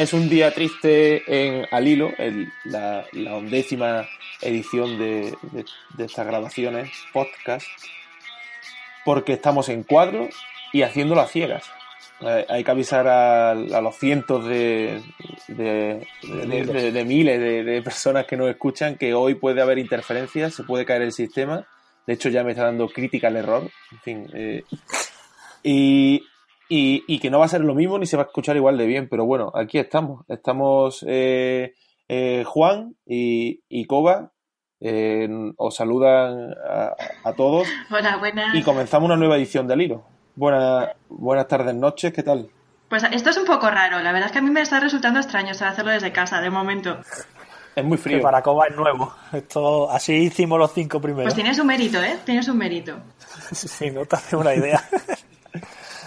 Es un día triste en Alilo, la, undécima edición de, estas grabaciones, podcast, porque estamos en cuadro y haciéndolo a ciegas. Eh, hay que avisar a, los cientos de, de miles de, personas que nos escuchan que hoy puede haber interferencias, se puede caer el sistema. De hecho, ya me está dando crítica al error. En fin. Eh, y, y, que no va a ser lo mismo ni se va a escuchar igual de bien, pero bueno, aquí estamos. Estamos eh, eh, Juan y, y Coba. Eh, os saludan a, todos. Hola, buenas. Y comenzamos una nueva edición del Hilo. Buenas, buenas tardes, noches, ¿qué tal? Pues esto es un poco raro, la verdad es que a mí me está resultando extraño hacerlo desde casa, de momento. Es muy frío. para Coba es nuevo. Esto, así hicimos los cinco primeros. Pues tienes un mérito, ¿eh? Tienes un mérito. sí, no te hace una idea.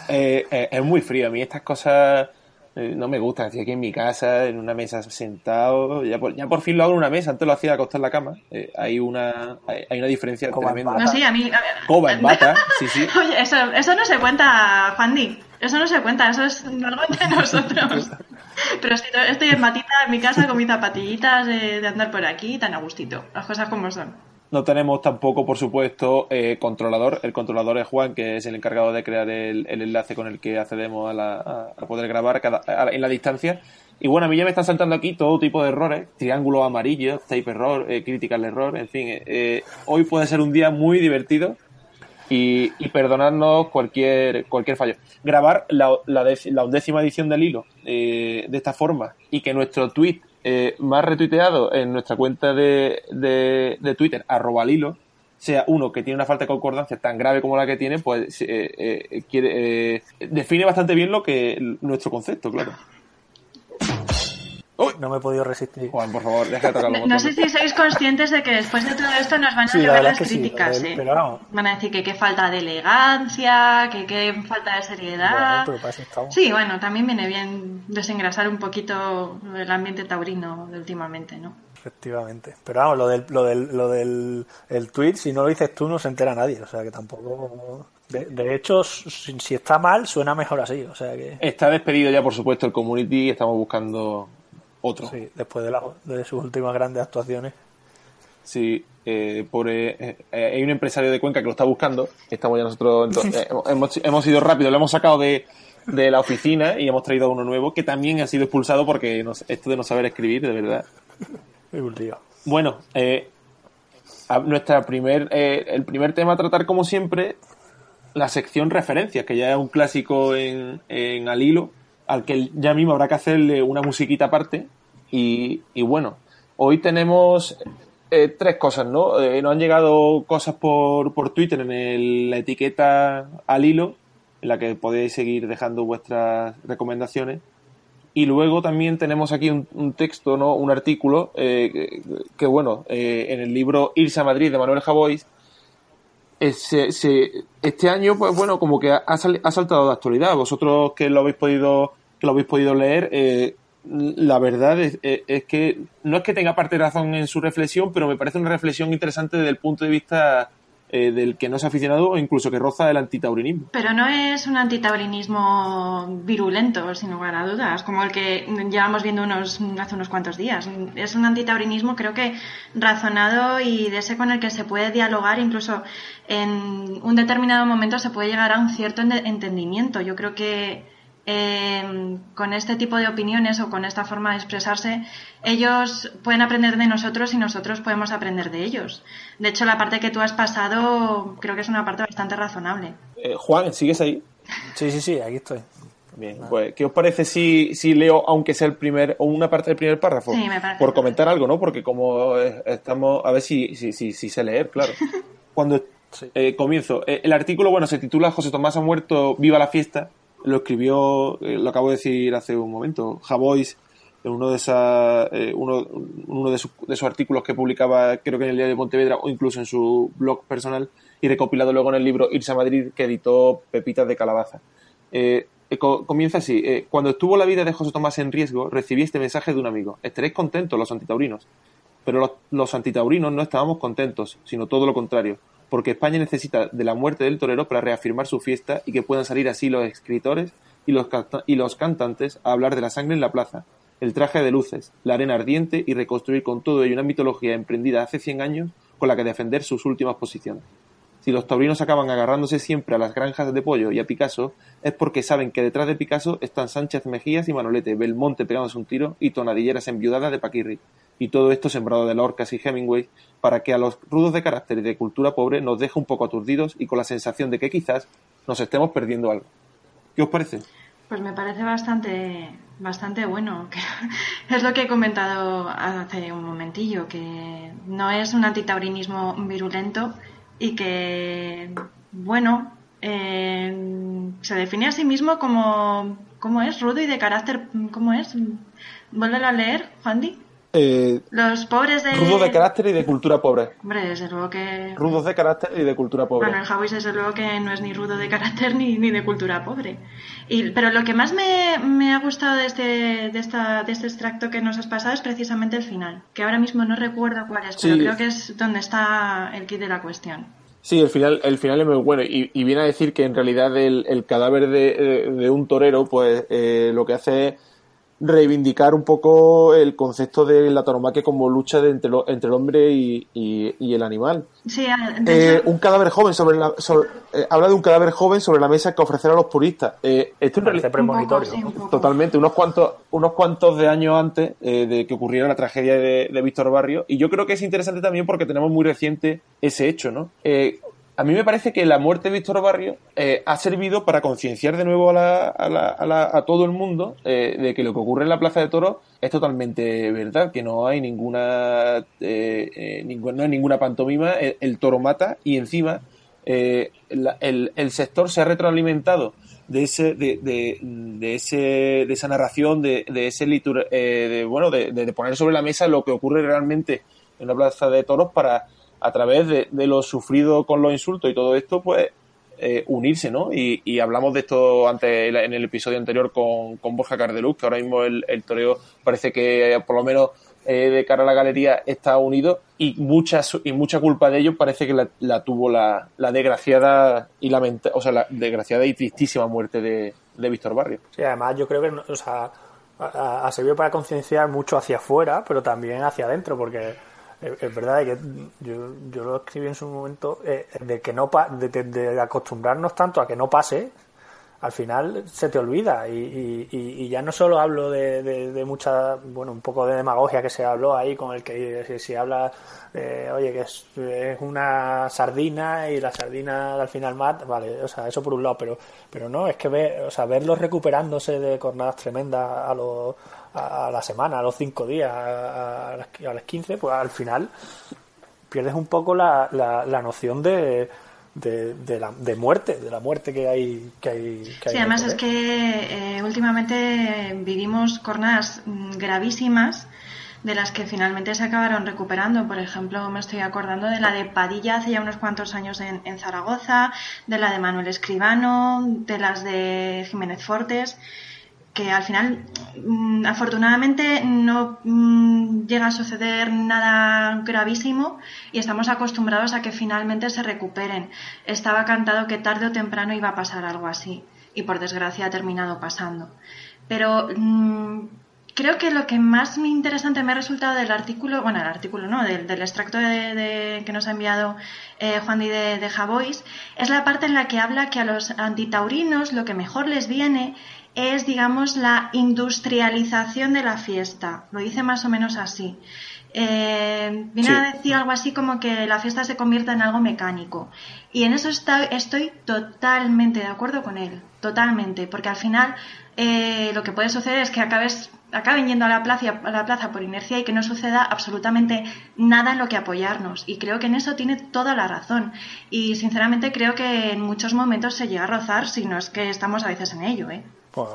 Eh, eh, es muy frío. A mí estas cosas eh, no me gustan. Estoy aquí en mi casa, en una mesa sentado. Ya por, ya por fin lo hago en una mesa. Antes lo hacía acostado en la cama. hay, una, hay, una diferencia tremenda. No, sí, a mí... Coba en bata, sí, sí. Oye, eso, eso no se cuenta, Juan Di. Eso no se cuenta, eso es algo entre nosotros. Pero estoy, en matita en mi casa con mis zapatillitas de, de andar por aquí, tan a gustito. Las cosas como son. No tenemos tampoco, por supuesto, eh, controlador. El controlador es Juan, que es el encargado de crear el, enlace con el que accedemos a, poder grabar en la distancia. Y bueno, a mí ya me están saltando aquí todo tipo de errores, triángulo amarillo, tape error, eh, critical error, en fin. Eh, hoy puede ser un día muy divertido y, perdonarnos cualquier, cualquier fallo. Grabar la, la, undécima edición del hilo de esta forma y que nuestro tweet eh, más retuiteado en nuestra cuenta de, de, Twitter, arroba Lilo, sea uno que tiene una falta de concordancia tan grave como la que tiene, pues eh, eh, quiere, define bastante bien lo que nuestro concepto, claro. No me he podido resistir. Juan, por favor, deja de tocar No sé si sois conscientes de que después de todo esto nos van a llevar las críticas. Sí, Van a decir que qué falta de elegancia, que qué falta de seriedad. sí, bueno, también viene bien desengrasar un poquito el ambiente taurino de últimamente, ¿no? Efectivamente. Pero vamos, lo del, lo del, lo del el tweet, si no lo dices tú, no se entera nadie. O sea que tampoco. De, hecho, si, si, está mal, suena mejor así. O sea que. Está despedido ya, por supuesto, el community. Estamos buscando otro. Sí, después de, de sus últimas grandes actuaciones. Sí, eh, por, eh, eh, hay un empresario de Cuenca que lo está buscando. Estamos ya nosotros. hemos, hemos ido rápido, lo hemos sacado de, de la oficina y hemos traído uno nuevo que también ha sido expulsado porque esto de no saber escribir, de verdad. Es un. Bueno, nuestra primer, el primer tema a tratar, como siempre, la sección referencias, que ya es un clásico en, en Al Hilo al que ya mismo habrá que hacerle una musiquita aparte. Y, bueno, hoy tenemos eh, tres cosas, ¿no? Eh, nos han llegado cosas por, por Twitter en la etiqueta al hilo, en la que podéis seguir dejando vuestras recomendaciones. Y luego también tenemos aquí un, texto, ¿no? Un artículo eh, que, bueno, en el libro Irse a Madrid de Manuel Javois, este año, pues bueno, como que ha, saltado de actualidad. Vosotros que lo habéis podido, que lo habéis podido leer, eh, la verdad es, que no es que tenga parte razón en su reflexión, pero me parece una reflexión interesante desde el punto de vista eh, del que no es aficionado o incluso que roza el antitaurinismo. Pero no es un antitaurinismo virulento, sin lugar a dudas, como el que llevamos viendo unos, hace unos cuantos días. Es un antitaurinismo creo que razonado y de ese con el que se puede dialogar, incluso en un determinado momento se puede llegar a un cierto entendimiento. Yo creo que Em, con este tipo de opiniones o con esta forma de expresarse, ellos pueden aprender de nosotros y nosotros podemos aprender de ellos. De hecho, la parte que tú has pasado creo que es una parte bastante razonable. Eh, Juan, ¿sigues ahí? Sí, sí, sí, aquí estoy. Bien, pues, ¿qué os parece si, si leo, aunque sea el primer, o una parte del primer párrafo? Sí, me parece. Por comentar algo, ¿no? Porque como eh, estamos, a ver si, si, si, si sé leer, claro. Cuando eh, comienzo, eh, el artículo, bueno, se titula José Tomás ha muerto, viva la fiesta. Lo escribió, eh, lo acabo de decir hace un momento, Javois, en uno de esa, eh, uno, de, sus- de sus artículos que publicaba, creo que en el Diario de Pontevedra, o incluso en su blog personal, y recopilado luego en el libro Irse a Madrid, que editó Pepitas de Calabaza. Eh, co- comienza así. cuando estuvo la vida de José Tomás en riesgo, recibí este mensaje de un amigo. Estaréis contentos los antitaurinos. Pero los antitaurinos no estábamos contentos, sino todo lo contrario, porque España necesita de la muerte del torero para reafirmar su fiesta y que puedan salir así los escritores y los, y los cantantes a hablar de la sangre en la plaza, el traje de luces, la arena ardiente y reconstruir con todo ello una mitología emprendida hace 100 años con la que defender sus últimas posiciones. Si los taurinos acaban agarrándose siempre a las granjas de pollo y a Picasso, es porque saben que detrás de Picasso están Sánchez Mejías y Manolete, Belmonte pegándose un tiro y tonadilleras enviudadas de Paquirri. Y todo esto sembrado de Lorcas y Hemingway para que a los rudos de carácter y de cultura pobre nos deje un poco aturdidos y con la sensación de que quizás nos estemos perdiendo algo. ¿Qué os parece? Pues me parece bastante, bastante bueno. es lo que he comentado hace un momentillo, que no es un antitaurinismo virulento y que, bueno, eh, se define a sí mismo como, ¿cómo es? Rudo y de carácter, ¿cómo es? Vuélvelo a leer, Juandi. Eh, Los pobres de... rudos de carácter y de cultura pobre. Hombre, desde luego que... Rudos de carácter y de cultura pobre. Bueno, el Hawis desde luego que no es ni rudo de carácter ni, ni de cultura pobre. Y, pero lo que más me, me ha gustado de este, de, esta, de este extracto que nos has pasado es precisamente el final, que ahora mismo no recuerdo cuál es, pero creo que es donde está el kit de la cuestión. Sí, el final, el final es muy bueno y, y viene a decir que en realidad el, el cadáver de, de- de un torero, pues eh, lo que hace es reivindicar un poco el concepto de la tauromaquia como lucha de entre, lo- entre el hombre y, y- y el animal. Sí, Eh, un cadáver joven sobre la, sobre- eh, habla de un cadáver joven sobre la mesa que ofrecer a los puristas. Eh, esto en realidad un poco, premonitorio. sí, un poco. Totalmente, unos cuantos, unos cuantos de años antes eh, de que ocurriera la tragedia de, de Víctor Barrio. Y yo creo que es interesante también porque tenemos muy reciente ese hecho, ¿no? A mí me parece que la muerte de Víctor Barrio eh, ha servido para concienciar de nuevo a, la- a, la- a la- a todo el mundo eh, de que lo que ocurre en la Plaza de Toros es totalmente verdad, que no hay ninguna, eh, eh, no hay ninguna pantomima, el, toro mata y encima eh, la- el, el sector se ha retroalimentado de ese de, de, de ese de esa narración de, de ese litur- eh, de, bueno de poner sobre la mesa lo que ocurre realmente en la plaza de toros para a través de, de lo sufrido con los insultos y todo esto pues eh, unirse no y, hablamos de esto antes en el episodio anterior con, con Borja Cardeluz que ahora mismo el, el toreo parece que por lo menos eh, de cara a la galería está unido y mucha y mucha culpa de ello parece que la, la tuvo la, la desgraciada y lamenta o sea la desgraciada y tristísima muerte de, de Víctor Barrio. Sí, además yo creo que o sea, ha servido para concienciar mucho hacia afuera, pero también hacia adentro, porque es, verdad que yo, yo lo escribí en su momento, eh, de que no pa- de, de- de acostumbrarnos tanto a que no pase, al final se te olvida. Y, y- y- ya no solo hablo de, de- mucha, bueno, un poco de demagogia que se habló ahí con el que si, si habla, eh, oye, que es, una sardina y la sardina al final mata, vale, o sea, eso por un lado, pero, pero no, es que ver, o sea, verlos recuperándose de jornadas tremendas a los a la semana, a los cinco días, a, las, a las 15, pues al final pierdes un poco la, la, la noción de, de, de, la, de muerte, de la muerte que hay. Que hay, que Sí, además es que eh, últimamente vivimos jornadas gravísimas de las que finalmente se acabaron recuperando. Por ejemplo, me estoy acordando de la de Padilla hace ya unos cuantos años en, en Zaragoza, de la de Manuel Escribano, de las de Jiménez Fortes que al final mm, afortunadamente no mm, llega a suceder nada gravísimo y estamos acostumbrados a que finalmente se recuperen. Estaba cantado que tarde o temprano iba a pasar algo así y por desgracia ha terminado pasando. Pero mm, creo que lo que más interesante me ha resultado del artículo, bueno, el artículo no, del, del extracto de, de- que nos ha enviado eh, Juan Di de, de Javois, es la parte en la que habla que a los antitaurinos lo que mejor les viene es, digamos, la industrialización de la fiesta. Lo dice más o menos así. Eh, viene a decir algo así como que la fiesta se convierta en algo mecánico. Y en eso estoy totalmente de acuerdo con él, totalmente, porque al final eh, lo que puede suceder es que acabes, acaben yendo a la, plaza, a la plaza por inercia y que no suceda absolutamente nada en lo que apoyarnos. Y creo que en eso tiene toda la razón. Y sinceramente creo que en muchos momentos se llega a rozar, si no es que estamos a veces en ello. ¿eh? Pues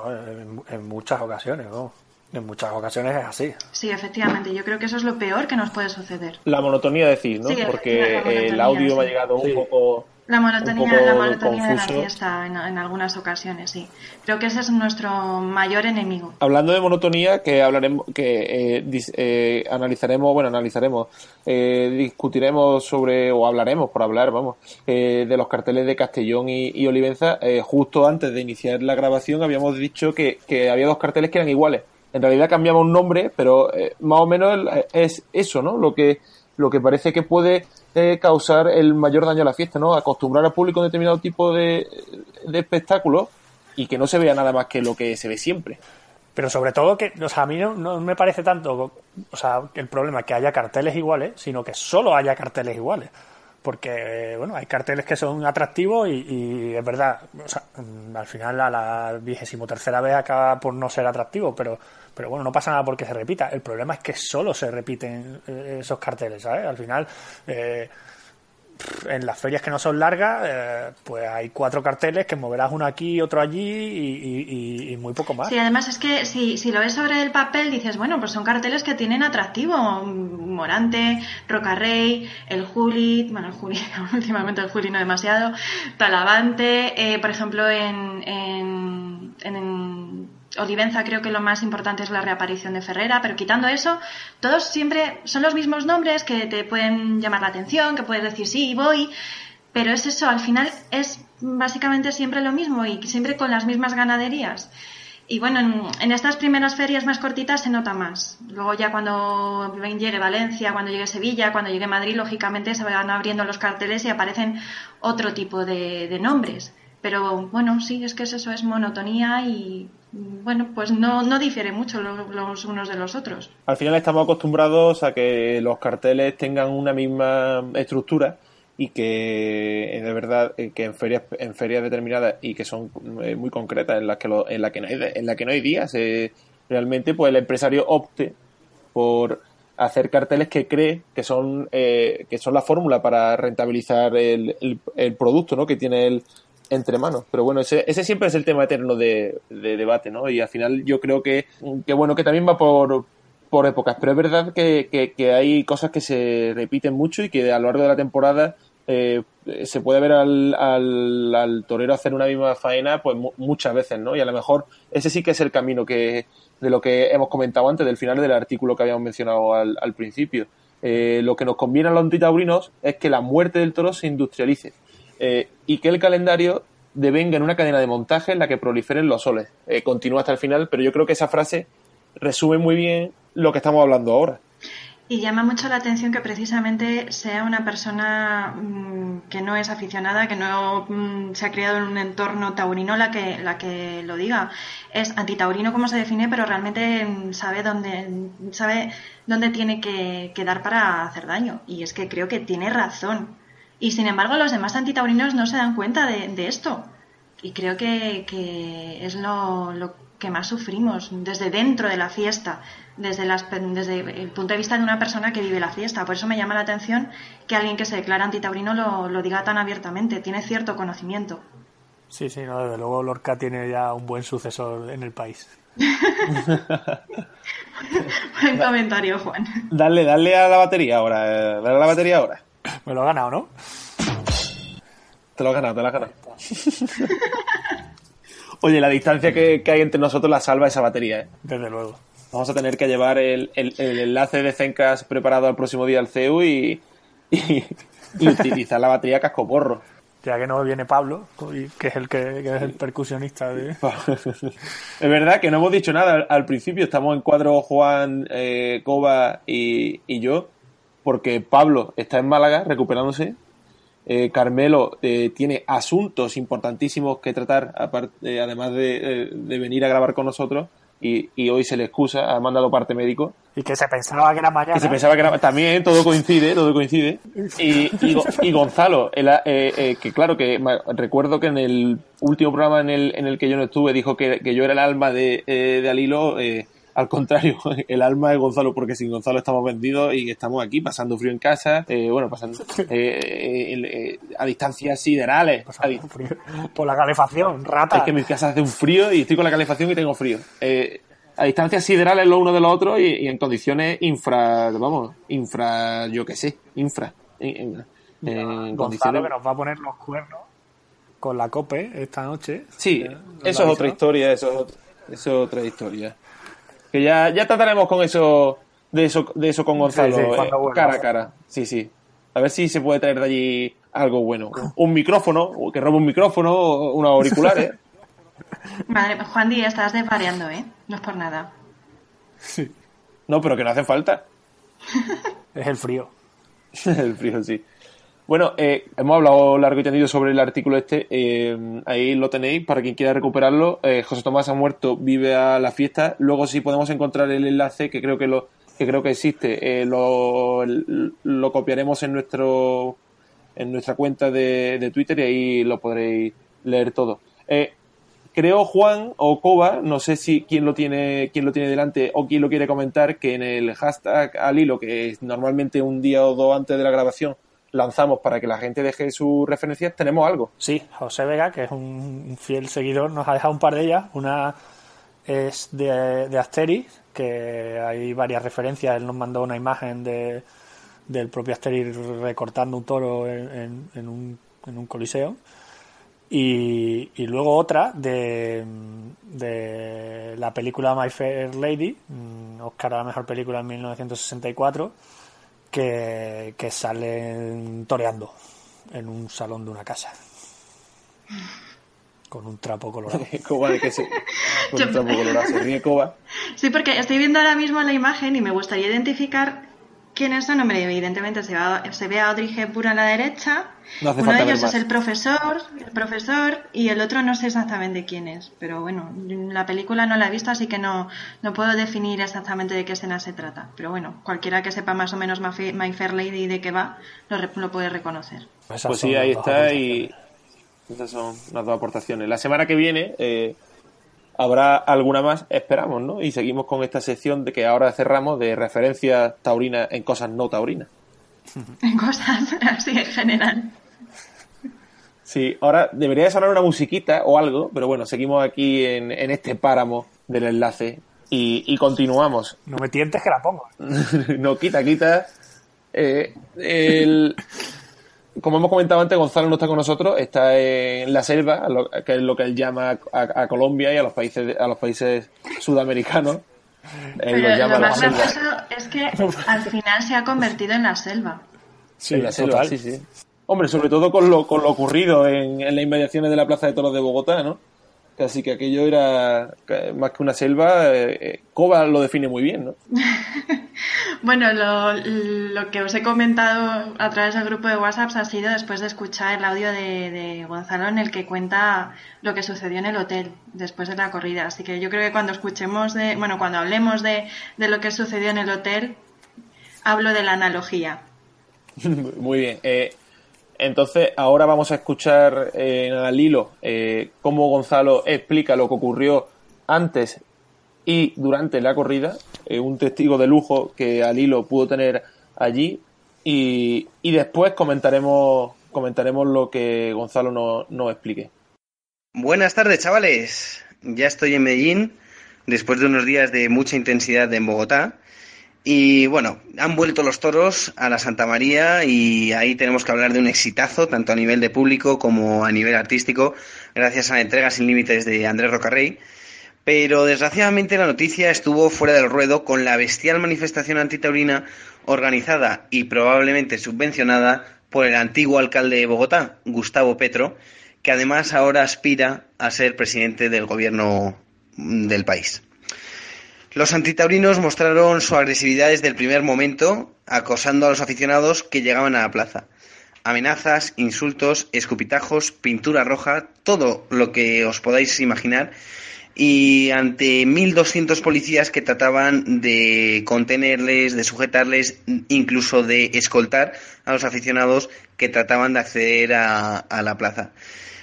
en, muchas ocasiones, ¿no? En muchas ocasiones es así. Sí, efectivamente. Yo creo que eso es lo peor que nos puede suceder. La monotonía, decir, ¿no? Porque el audio me ha llegado un poco la monotonía, la monotonía de la fiesta en, algunas ocasiones, sí. Creo que ese es nuestro mayor enemigo. Hablando de monotonía, que hablaremos, que eh, eh, analizaremos, bueno, analizaremos, eh, discutiremos sobre, o hablaremos por hablar, vamos, de los carteles de Castellón y, Olivenza. justo antes de iniciar la grabación habíamos dicho que, que había dos carteles que eran iguales. En realidad cambiamos un nombre, pero más o menos es eso, ¿no? Lo que, lo que parece que puede causar el mayor daño a la fiesta, ¿no? Acostumbrar al público a un determinado tipo de, de espectáculo y que no se vea nada más que lo que se ve siempre. Pero sobre todo que, o sea, a mí no, me parece tanto, o sea, el problema que haya carteles iguales, sino que solo haya carteles iguales. Porque, bueno, hay carteles que son atractivos y, es verdad, o sea, al final a la vigésimo tercera vez acaba por no ser atractivo, pero pero bueno, no pasa nada porque se repita. El problema es que solo se repiten eh, esos carteles, ¿sabes? Al final, eh, en las ferias que no son largas, eh, pues hay cuatro carteles que moverás uno aquí, otro allí y, muy poco más. Sí, además es que si, si, lo ves sobre el papel dices, bueno, pues son carteles que tienen atractivo. Morante, Rocarrey, el Juli, bueno, el Juli, últimamente el Juli no demasiado, Talavante, por ejemplo, en, Olivenza creo que lo más importante es la reaparición de Ferrera, pero quitando eso, todos siempre son los mismos nombres que te pueden llamar la atención, que puedes decir sí, voy, pero es eso, al final es básicamente siempre lo mismo y siempre con las mismas ganaderías. Y bueno, en, estas primeras ferias más cortitas se nota más. Luego ya cuando llegue Valencia, cuando llegue Sevilla, cuando llegue Madrid, lógicamente se van abriendo los carteles y aparecen otro tipo de nombres. Pero bueno, sí, es que eso, es monotonía y bueno, pues no, no difiere mucho los, unos de los otros. Al final estamos acostumbrados a que los carteles tengan una misma estructura y que eh, de verdad eh, que en ferias en ferias determinadas y que son eh, muy concretas en las que en la que no hay en la que no hay días realmente pues el empresario opte por hacer carteles que cree que son que son la fórmula para rentabilizar el, el, el producto ¿no? que tiene el, entre manos. Pero bueno, ese, ese siempre es el tema eterno de, debate, ¿no? Y al final yo creo que, que bueno, que también va por, por épocas, pero es verdad que, que, hay cosas que se repiten mucho y que a lo largo de la temporada eh, se puede ver al, al, al, torero hacer una misma faena pues muchas veces, ¿no? Y a lo mejor ese sí que es el camino que de lo que hemos comentado antes, del final del artículo que habíamos mencionado al, al principio. Eh, lo que nos conviene a los antitaurinos es que la muerte del toro se industrialice eh, y que el calendario devenga en una cadena de montaje en la que proliferen los soles. Eh, continúa hasta el final, pero yo creo que esa frase resume muy bien lo que estamos hablando ahora. Y llama mucho la atención que precisamente sea una persona mm, que no es aficionada, que no mm, se ha criado en un entorno taurino la que, la que lo diga. Es antitaurino como se define, pero realmente mm, sabe dónde, sabe dónde tiene que, que dar para hacer daño. Y es que creo que tiene razón. Y sin embargo, los demás antitaurinos no se dan cuenta de, esto. Y creo que, es lo, que más sufrimos desde dentro de la fiesta, desde, desde el punto de vista de una persona que vive la fiesta. Por eso me llama la atención que alguien que se declara antitaurino lo, lo diga tan abiertamente, tiene cierto conocimiento. Sí, sí, no, desde luego Lorca tiene ya un buen sucesor en el país. buen comentario, Juan. Dale, dale a la batería ahora, eh, dale a la batería ahora. Me lo ha ganado, ¿no? Te lo has ganado, te lo has ganado. Oye, la distancia que, hay entre nosotros la salva esa batería, ¿eh? Desde luego. Vamos a tener que llevar el, enlace de Zencas preparado al próximo día al CEU y, y, utilizar la batería cascoporro. Ya que no viene Pablo, que es el que, es el percusionista de... es verdad que no hemos dicho nada al, principio, estamos en cuadro Juan, eh, Coba y, y yo porque Pablo está en Málaga recuperándose. eh, Carmelo eh, tiene asuntos importantísimos que tratar, aparte, además de, de, venir a grabar con nosotros. Y, y, hoy se le excusa, ha mandado parte médico. Y que se pensaba que era mañana. Que se pensaba que era También todo coincide, todo coincide. Y, y, Gonzalo, que claro, que recuerdo que en el último programa en el, en el que yo no estuve dijo que, que yo era el alma de, de Alilo. Eh, al contrario, el alma de Gonzalo, porque sin Gonzalo estamos vendidos y estamos aquí pasando frío en casa, eh, bueno, pasando eh, eh, a distancias siderales. Por la calefacción, rata. Es que en mi casa hace un frío y estoy con la calefacción y tengo frío. a distancias siderales lo uno de lo otro y, en condiciones infra, vamos, infra, yo qué sé, infra. Gonzalo que nos va a poner los cuernos con la COPE esta noche. Sí, eso es otra historia, eso es otra historia. Que ya, ya trataremos con eso, de eso, de eso con Gonzalo, eh, cara a cara. Sí, sí. A ver si se puede traer de allí algo bueno. Un micrófono, que robe un micrófono, unos auriculares. Madre, Juan Díaz, estás desvariando, ¿eh? No es por nada. Sí. No, pero que no hace falta. es el frío. el frío, sí. Bueno, eh, hemos hablado largo y tendido sobre el artículo este. Eh, ahí lo tenéis para quien quiera recuperarlo. Eh, José Tomás ha muerto, vive a la fiesta. Luego, si podemos encontrar el enlace, que creo que lo que creo que existe, lo, lo, copiaremos en nuestro en nuestra cuenta de, de, Twitter y ahí lo podréis leer todo. creo Juan o Coba, no sé si quién lo tiene quién lo tiene delante o quién lo quiere comentar, que en el hashtag al hilo, que es normalmente un día o dos antes de la grabación lanzamos para que la gente deje sus referencias, tenemos algo. Sí, José Vega, que es un fiel seguidor, nos ha dejado un par de ellas. Una es de, de Asterix, que hay varias referencias. Él nos mandó una imagen de, del propio Asterix recortando un toro en, en, un, en un coliseo. Y, y, luego otra de, de la película My Fair Lady, mm, Oscar a la mejor película en 1964 que, que salen toreando en un salón de una casa. Con un trapo colorado. Coba de que se, con un trapo colorado. Se ríe Coba. Sí, porque estoy viendo ahora mismo la imagen y me gustaría identificar quiénes son. Hombre, evidentemente se, se ve a Audrey Hepburn a la derecha. Uno de ellos es el profesor, el profesor, y el otro no sé exactamente quién es. Pero bueno, la película no la he visto, así que no, no puedo definir exactamente de qué escena se trata. Pero bueno, cualquiera que sepa más o menos My Fair Lady y de qué va, lo, lo puede reconocer. Pues sí, ahí está, y esas son las dos aportaciones. La semana que viene eh, habrá alguna más, esperamos, ¿no? Y seguimos con esta sección de que ahora cerramos de referencias taurinas en cosas no taurinas. En cosas así en general. Sí, ahora debería sonar una musiquita o algo, pero bueno, seguimos aquí en, este páramo del enlace y, continuamos. No me tientes que la pongo. no, quita, quita. Eh, el, como hemos comentado antes, Gonzalo no está con nosotros, está en la selva, que es lo que él llama a, Colombia y a los países a los países sudamericanos. Él Pero lo más gracioso es que al final se ha convertido en la selva. Sí, en la selva, sí, sí. Hombre, sobre todo con lo, con lo ocurrido en, en las inmediaciones de la Plaza de Toros de Bogotá, ¿no? Así que aquello era más que una selva. Eh, Coba lo define muy bien, ¿no? bueno, lo, lo, que os he comentado a través del grupo de WhatsApp ha sido después de escuchar el audio de, de, Gonzalo en el que cuenta lo que sucedió en el hotel después de la corrida. Así que yo creo que cuando escuchemos de, bueno, cuando hablemos de, de lo que sucedió en el hotel, hablo de la analogía. muy bien. Eh, entonces, ahora vamos a escuchar eh, al hilo eh, cómo Gonzalo explica lo que ocurrió antes y durante la corrida, eh, un testigo de lujo que al hilo pudo tener allí, y, después comentaremos, comentaremos lo que Gonzalo nos no explique. Buenas tardes, chavales. Ya estoy en Medellín, después de unos días de mucha intensidad en Bogotá. Y bueno, han vuelto los toros a la Santa María y ahí tenemos que hablar de un exitazo, tanto a nivel de público como a nivel artístico, gracias a la entrega sin límites de Andrés Rocarrey. Pero desgraciadamente la noticia estuvo fuera del ruedo con la bestial manifestación antitaurina organizada y probablemente subvencionada por el antiguo alcalde de Bogotá, Gustavo Petro, que además ahora aspira a ser presidente del gobierno del país. Los antitaurinos mostraron su agresividad desde el primer momento, acosando a los aficionados que llegaban a la plaza. amenazas, insultos, escupitajos, pintura roja, todo lo que os podáis imaginar y ante 1.200 policías que trataban de contenerles, de sujetarles, incluso de escoltar a los aficionados que trataban de acceder a, la plaza.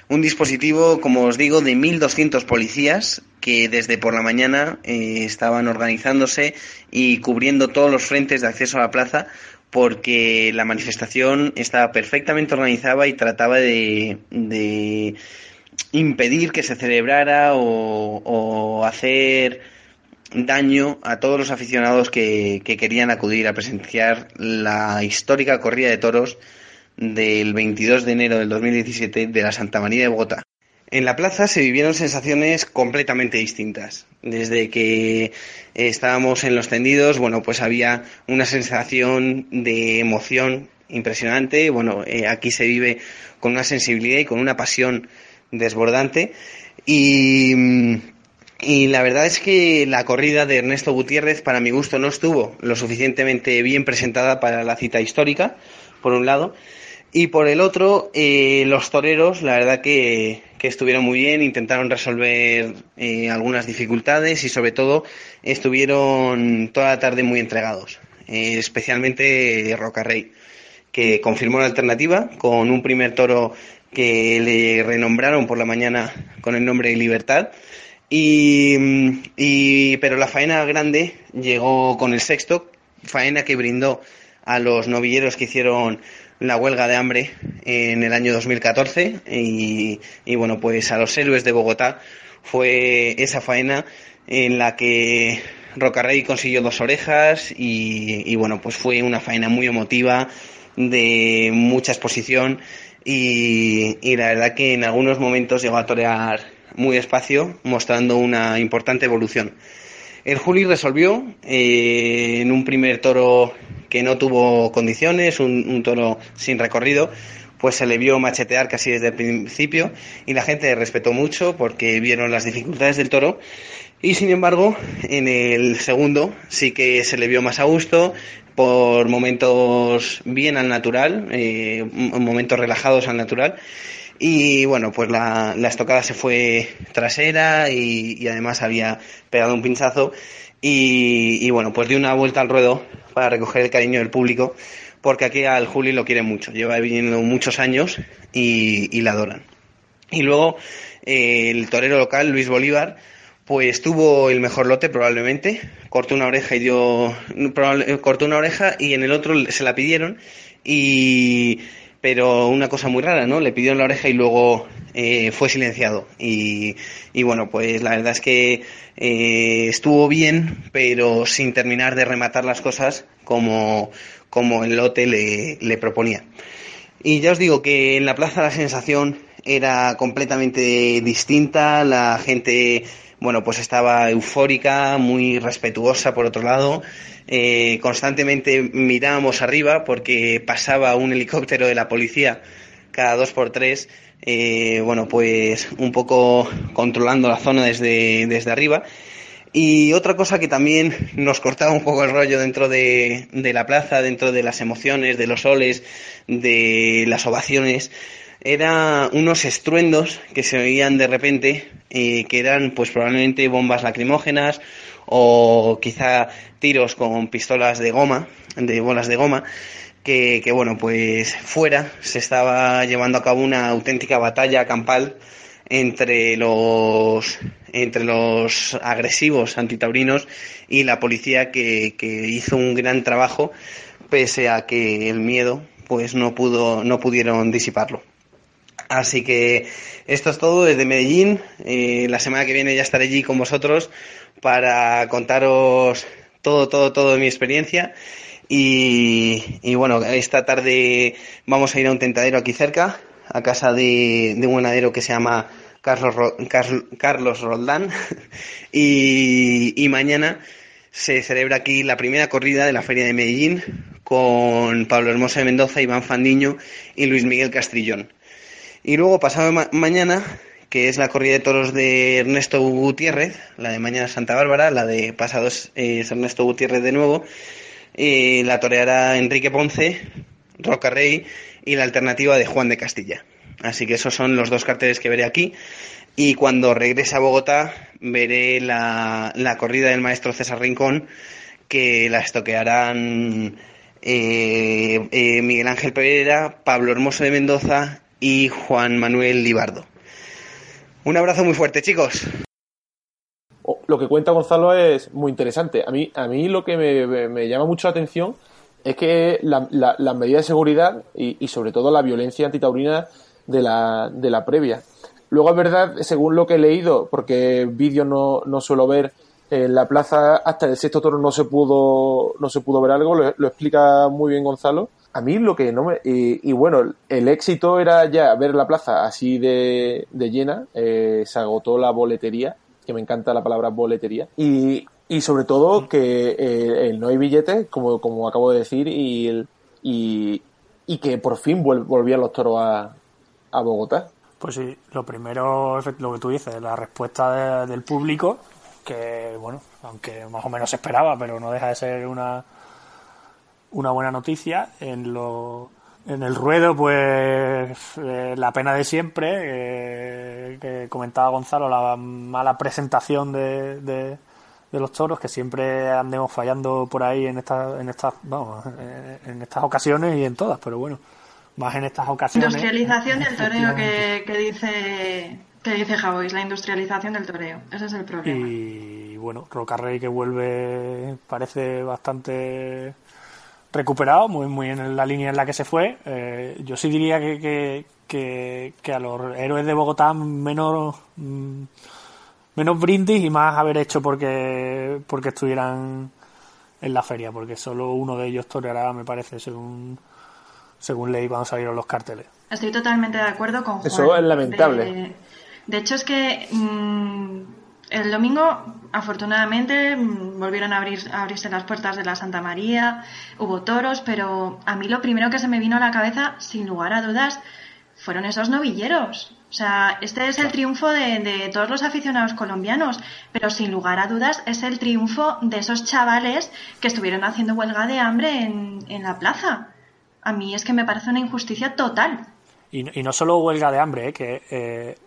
Un dispositivo, como os digo, de 1.200 policías que desde por la mañana eh, estaban organizándose y cubriendo todos los frentes de acceso a la plaza porque la manifestación estaba perfectamente organizada y trataba de impedir que se celebrara o, hacer daño a todos los aficionados que, querían acudir a presenciar la histórica corrida de toros del 22 de enero del 2017 de la Santa María de Bogotá. En la plaza se vivieron sensaciones completamente distintas. Desde que estábamos en los tendidos, bueno, pues había una sensación de emoción impresionante. Bueno, eh, aquí se vive con una sensibilidad y con una pasión desbordante. Y, y la verdad es que la corrida de Ernesto Gutiérrez, para mi gusto, no estuvo lo suficientemente bien presentada para la cita histórica, por un lado. Y por el otro, eh, los toreros, la verdad que, estuvieron muy bien, intentaron resolver eh, algunas dificultades y sobre todo estuvieron toda la tarde muy entregados, eh, especialmente Rocarrey, que confirmó la alternativa con un primer toro que le renombraron por la mañana con el nombre de Libertad. Y, pero la faena grande llegó con el sexto, faena que brindó a los novilleros que hicieron la huelga de hambre en el año 2014 y, y bueno pues a los héroes de Bogotá fue esa faena en la que Rocarrey consiguió dos orejas y, y bueno pues fue una faena muy emotiva de mucha exposición y, la verdad que en algunos momentos llegó a torear muy despacio, mostrando una importante evolución. El Juli resolvió eh, en un primer toro que no tuvo condiciones, un, toro sin recorrido, pues se le vio machetear casi desde el principio y la gente respetó mucho porque vieron las dificultades del toro y sin embargo en el segundo sí que se le vio más a gusto, por momentos bien al natural, eh, momentos relajados al natural. Y bueno, pues la, estocada se fue trasera y, además había pegado un pinchazo. Y, bueno, pues dio una vuelta al ruedo para recoger el cariño del público, porque aquí al Juli lo quiere mucho. Lleva viniendo muchos años y, la adoran. Y luego eh, el torero local, Luis Bolívar, pues tuvo el mejor lote probablemente, cortó una oreja y dio cortó una oreja y en el otro se la pidieron y pero una cosa muy rara, ¿no? Le pidieron la oreja y luego eh, fue silenciado. Y, y, bueno, pues la verdad es que eh, estuvo bien, pero sin terminar de rematar las cosas como, como el lote le, proponía. Y ya os digo que en la plaza la sensación era completamente distinta, la gente bueno, pues estaba eufórica, muy respetuosa por otro lado. Eh, constantemente mirábamos arriba porque pasaba un helicóptero de la policía cada dos por tres, eh, bueno, pues un poco controlando la zona desde, desde arriba. Y otra cosa que también nos cortaba un poco el rollo dentro de, de la plaza, dentro de las emociones, de los soles, de las ovaciones, eran unos estruendos que se oían de repente, eh, que eran pues probablemente bombas lacrimógenas o quizá tiros con pistolas de goma, de bolas de goma, que, bueno, pues fuera se estaba llevando a cabo una auténtica batalla campal entre los entre los agresivos antitaurinos y la policía que, que hizo un gran trabajo pese a que el miedo pues no pudo no pudieron disiparlo. Así que esto es todo desde Medellín. Eh, la semana que viene ya estaré allí con vosotros para contaros todo, todo, todo de mi experiencia. Y, bueno, esta tarde vamos a ir a un tentadero aquí cerca, a casa de, un ganadero que se llama Carlos, Carlos Roldán. Y, y mañana se celebra aquí la primera corrida de la Feria de Medellín con Pablo Hermoso de Mendoza, Iván Fandiño y Luis Miguel Castrillón. Y luego pasado mañana, que es la corrida de toros de Ernesto Gutiérrez, la de mañana Santa Bárbara, la de pasados es Ernesto Gutiérrez de nuevo, y la toreará Enrique Ponce, Roca Rey y la alternativa de Juan de Castilla. Así que esos son los dos carteles que veré aquí. Y cuando regrese a Bogotá, veré la, la corrida del maestro César Rincón, que la estoquearán eh, eh, Miguel Ángel Pereira, Pablo Hermoso de Mendoza y Juan Manuel Libardo. Un abrazo muy fuerte, chicos. Lo que cuenta Gonzalo es muy interesante. A mí, a mí lo que me, llama mucho la atención es que las la, medidas de seguridad y, y, sobre todo la violencia antitaurina de la, de la previa. Luego es verdad, según lo que he leído, porque vídeos no, no suelo ver, en la plaza hasta el sexto toro no se pudo no se pudo ver algo, lo, explica muy bien Gonzalo. A mí lo que no me... Y, bueno, el éxito era ya ver la plaza así de, de llena, eh, se agotó la boletería, que me encanta la palabra boletería, y, y sobre todo que eh, no hay billetes, como, como acabo de decir, y, y, y que por fin volvían los toros a, a Bogotá. Pues sí, lo primero lo que tú dices, la respuesta del público, que bueno, aunque más o menos se esperaba, pero no deja de ser una, una buena noticia. En lo, en el ruedo, pues eh, la pena de siempre, eh, que comentaba Gonzalo, la mala presentación de, de, los toros, que siempre andemos fallando por ahí en estas, en estas, vamos, en estas ocasiones y en todas, pero bueno más en estas ocasiones. Industrialización del toreo que, que dice que dice Javois, la industrialización del toreo. Ese es el problema. Y bueno, Rocarrey que vuelve parece bastante recuperado, muy, muy en la línea en la que se fue. Eh, yo sí diría que, que, que, a los héroes de Bogotá menos mm, menos brindis y más haber hecho porque porque estuvieran en la feria, porque solo uno de ellos toreará, me parece, según según leí cuando salieron los carteles. Estoy totalmente de acuerdo con Juan. Eso es lamentable. De, hecho, es que mm, el domingo, afortunadamente, mm, volvieron a, abrir, abrirse las puertas de la Santa María, hubo toros, pero a mí lo primero que se me vino a la cabeza, sin lugar a dudas, fueron esos novilleros. O sea, este es el triunfo de, todos los aficionados colombianos, pero sin lugar a dudas es el triunfo de esos chavales que estuvieron haciendo huelga de hambre en, en la plaza a mí es que me parece una injusticia total. Y, no solo huelga de hambre, ¿eh? que eh,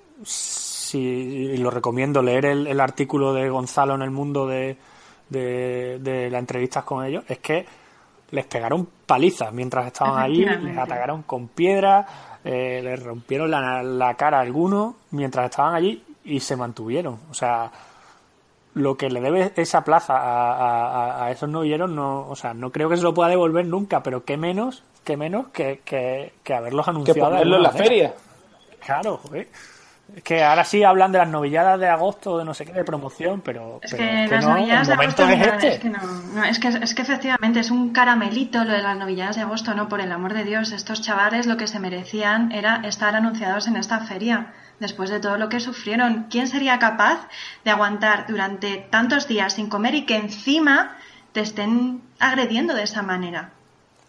si, lo recomiendo leer el, artículo de Gonzalo en el mundo de, de, las entrevistas con ellos, es que les pegaron palizas mientras estaban allí, les atacaron con piedras, eh, les rompieron la, cara a algunos mientras estaban allí y se mantuvieron. O sea, lo que le debe esa plaza a, a, esos novilleros, no, o sea, no creo que se lo pueda devolver nunca, pero qué menos que menos que, que, haberlos anunciado. Que ponerlo en la feria. Claro, Es que ahora sí hablan de las novilladas de agosto, de no sé qué, de promoción, pero, es que, las novilladas de agosto es, este. es, que no, es, que, es que efectivamente es un caramelito lo de las novilladas de agosto, no, por el amor de Dios, estos chavales lo que se merecían era estar anunciados en esta feria, después de todo lo que sufrieron. ¿Quién sería capaz de aguantar durante tantos días sin comer y que encima te estén agrediendo de esa manera?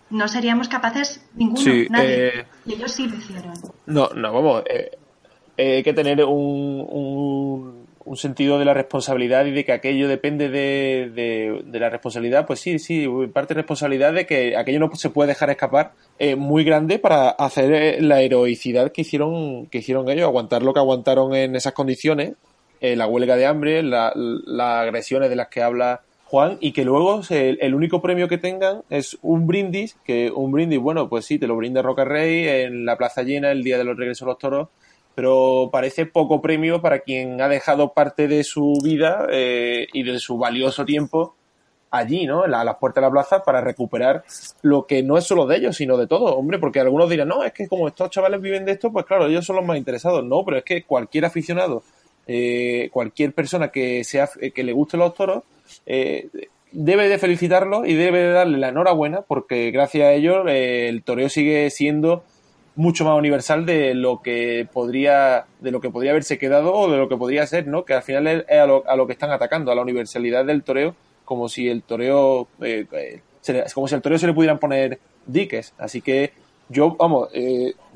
no seríamos capaces ninguno, nadie. Eh, y ellos sí lo hicieron. No, no, vamos, eh, eh, que tener un, un, sentido de la responsabilidad y de que aquello depende de, de, la responsabilidad, pues sí, sí, parte responsabilidad de que aquello no se puede dejar escapar muy grande para hacer la heroicidad que hicieron, que hicieron ellos, aguantar lo que aguantaron en esas condiciones, la huelga de hambre, las agresiones de las que habla Juan, y que luego el único premio que tengan es un brindis, que un brindis, bueno, pues sí, te lo brinda Roca Rey en la Plaza Llena el día de los regresos de los toros, pero parece poco premio para quien ha dejado parte de su vida eh, y de su valioso tiempo allí, ¿no? A las puertas de la plaza para recuperar lo que no es solo de ellos, sino de todos, hombre, porque algunos dirán, no, es que como estos chavales viven de esto, pues claro, ellos son los más interesados. No, pero es que cualquier aficionado, eh, cualquier persona que sea que le guste los toros, eh, debe de felicitarlo y debe de darle la enhorabuena porque gracias a ello eh, el toreo sigue siendo mucho más universal de lo que podría de lo que podría haberse quedado o de lo que podría ser, ¿no? Que al final es a lo, a lo que están atacando, a la universalidad del toreo, como si el toreo eh, como si al toreo se le pudieran poner diques. Así que yo, vamos,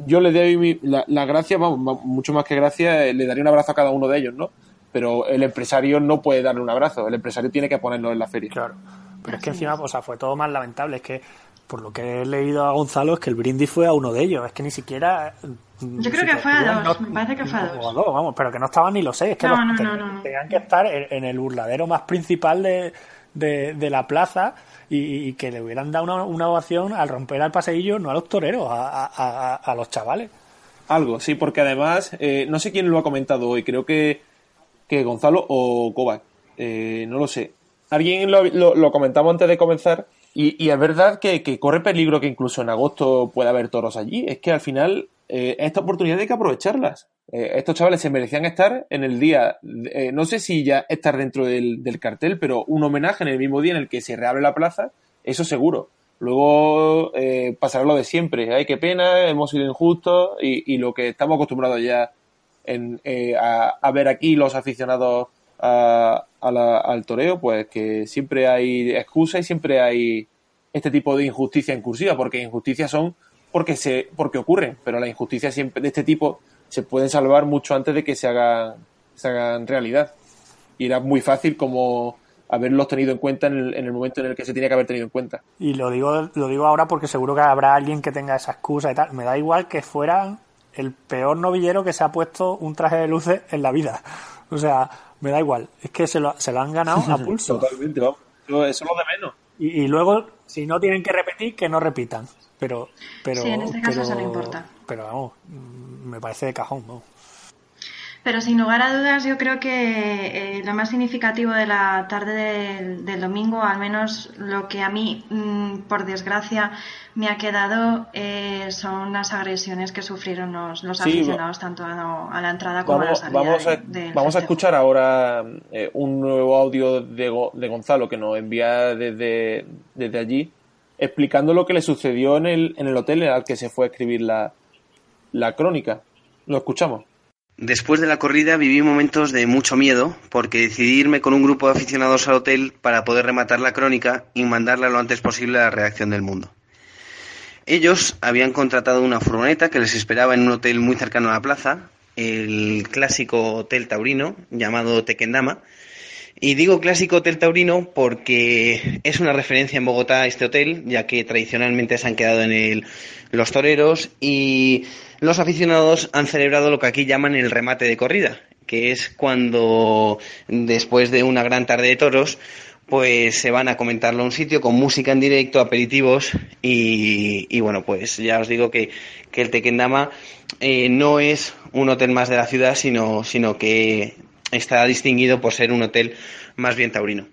yo le doy la, la, gracia, vamos, mucho más que gracia, le daría un abrazo a cada uno de ellos, ¿no? pero el empresario no puede darle un abrazo, el empresario tiene que ponerlo en la feria. Claro, pero es que encima, o sea, fue todo más lamentable, es que por lo que he leído a Gonzalo, es que el brindis fue a uno de ellos. Es que ni siquiera. Yo creo que fue a dos, me parece que fue a dos. vamos, pero que no estaban ni los seis. Es que No, los- no, no, tenían, no. tenían que estar en, el burladero más principal de, de, de la plaza y, y que le hubieran dado una, una ovación al romper al paseillo, no a los toreros, a, a- a- a los chavales. Algo, sí, porque además, eh, no sé quién lo ha comentado hoy, creo que, que Gonzalo o Kovac, eh, no lo sé. Alguien lo, lo, lo comentaba antes de comenzar y, y es verdad que, que corre peligro que incluso en agosto pueda haber toros allí. Es que al final eh, esta oportunidad hay que aprovecharlas. Eh, estos chavales se merecían estar en el día, eh, no sé si ya estar dentro del, del cartel, pero un homenaje en el mismo día en el que se reabre la plaza, eso seguro. Luego eh, pasará lo de siempre. Ay, qué pena, hemos sido injustos y, y lo que estamos acostumbrados ya en, eh, a, a ver aquí los aficionados a- la- al toreo, pues que siempre hay excusas y siempre hay este tipo de injusticia incursiva, porque injusticias son porque se porque ocurren, pero las injusticias siempre de este tipo se pueden salvar mucho antes de que se hagan se hagan realidad. Y era muy fácil como haberlos tenido en cuenta en el, en el momento en el que se tenía que haber tenido en cuenta. Y lo digo, lo digo ahora porque seguro que habrá alguien que tenga esa excusa y tal. Me da igual que fueran el peor novillero que se ha puesto un traje de luces en la vida. O sea, me da igual. Es que se lo, se lo han ganado a pulso. Totalmente, vamos. Eso, eso es lo de menos. Y, y luego, si no tienen que repetir, que no repitan. Pero, pero, Sí, en este caso pero, eso no importa. Pero vamos, me parece de cajón, ¿no? Pero sin lugar a dudas, yo creo que eh, lo más significativo de la tarde del, del domingo, al menos lo que a mí, mm, por desgracia, me ha quedado, eh, son las agresiones que sufrieron los, los Sí, aficionados, tanto a, a la entrada como a la salida. vamos, a, de- del vamos a festejo. escuchar ahora eh, un nuevo audio de, de Gonzalo que nos envía desde, desde allí, explicando lo que le sucedió en el, en el hotel al que se fue a escribir la, la crónica. Lo escuchamos. Después de la corrida viví momentos de mucho miedo porque decidí irme con un grupo de aficionados al hotel para poder rematar la crónica y mandarla lo antes posible a la redacción del mundo. Ellos habían contratado una furgoneta que les esperaba en un hotel muy cercano a la plaza, el clásico Hotel Taurino llamado Tequendama. Y digo clásico Hotel Taurino porque es una referencia en Bogotá este hotel, ya que tradicionalmente se han quedado en él los toreros y los aficionados han celebrado lo que aquí llaman el remate de corrida, que es cuando después de una gran tarde de toros, pues se van a comentarlo a un sitio con música en directo, aperitivos y, y bueno, pues ya os digo que, que el Tequendama eh, no es un hotel más de la ciudad, sino, sino que está distinguido por ser un hotel más bien taurino.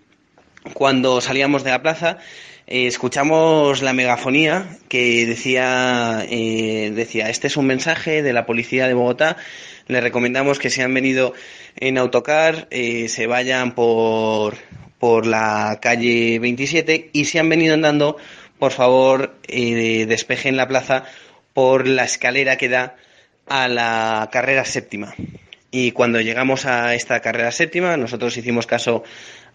Cuando salíamos de la plaza, eh, escuchamos la megafonía que decía, eh, decía, este es un mensaje de la policía de Bogotá, le recomendamos que si han venido en autocar, eh, se vayan por, por la calle 27 y si han venido andando, por favor, despejen la plaza por la escalera que da a la carrera séptima. Y cuando llegamos a esta carrera séptima, nosotros hicimos caso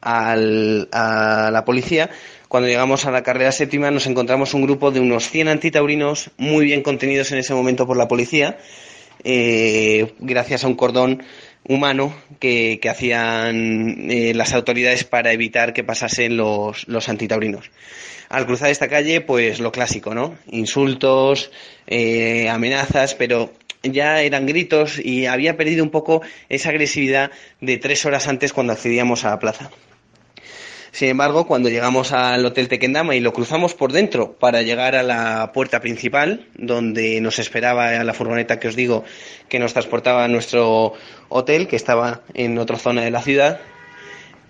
al- a la policía. Cuando llegamos a la carrera séptima nos encontramos un grupo de unos 100 antitaurinos muy bien contenidos en ese momento por la policía, eh, gracias a un cordón humano que, hacían eh, las autoridades para evitar que pasasen los, los antitaurinos. Al cruzar esta calle, pues lo clásico, ¿no? Insultos, eh, amenazas, pero ya eran gritos y había perdido un poco esa agresividad de tres horas antes cuando accedíamos a la plaza. Sin embargo, cuando llegamos al Hotel Tequendama y lo cruzamos por dentro para llegar a la puerta principal, donde nos esperaba la furgoneta que os digo que nos transportaba a nuestro hotel, que estaba en otra zona de la ciudad,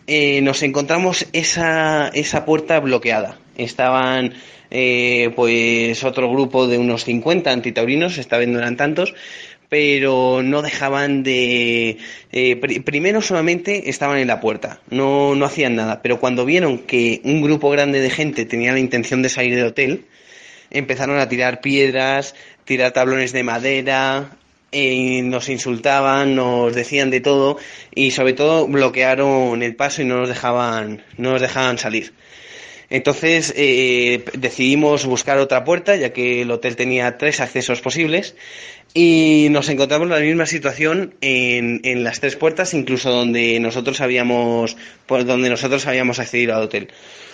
eh, nos encontramos esa, esa puerta bloqueada. Estaban eh, pues otro grupo de unos 50 antitaurinos, esta vez no eran tantos, pero no dejaban de... eh, pri- primero solamente estaban en la puerta, no, no hacían nada, pero cuando vieron que un grupo grande de gente tenía la intención de salir del hotel, empezaron a tirar piedras, tirar tablones de madera, eh, nos insultaban, nos decían de todo y sobre todo bloquearon el paso y no nos dejaban, no nos dejaban salir. Entonces eh, decidimos buscar otra puerta, ya que el hotel tenía tres accesos posibles, y nos encontramos en la misma situación en, en las tres puertas, incluso donde nosotros habíamos, por donde nosotros habíamos accedido al hotel.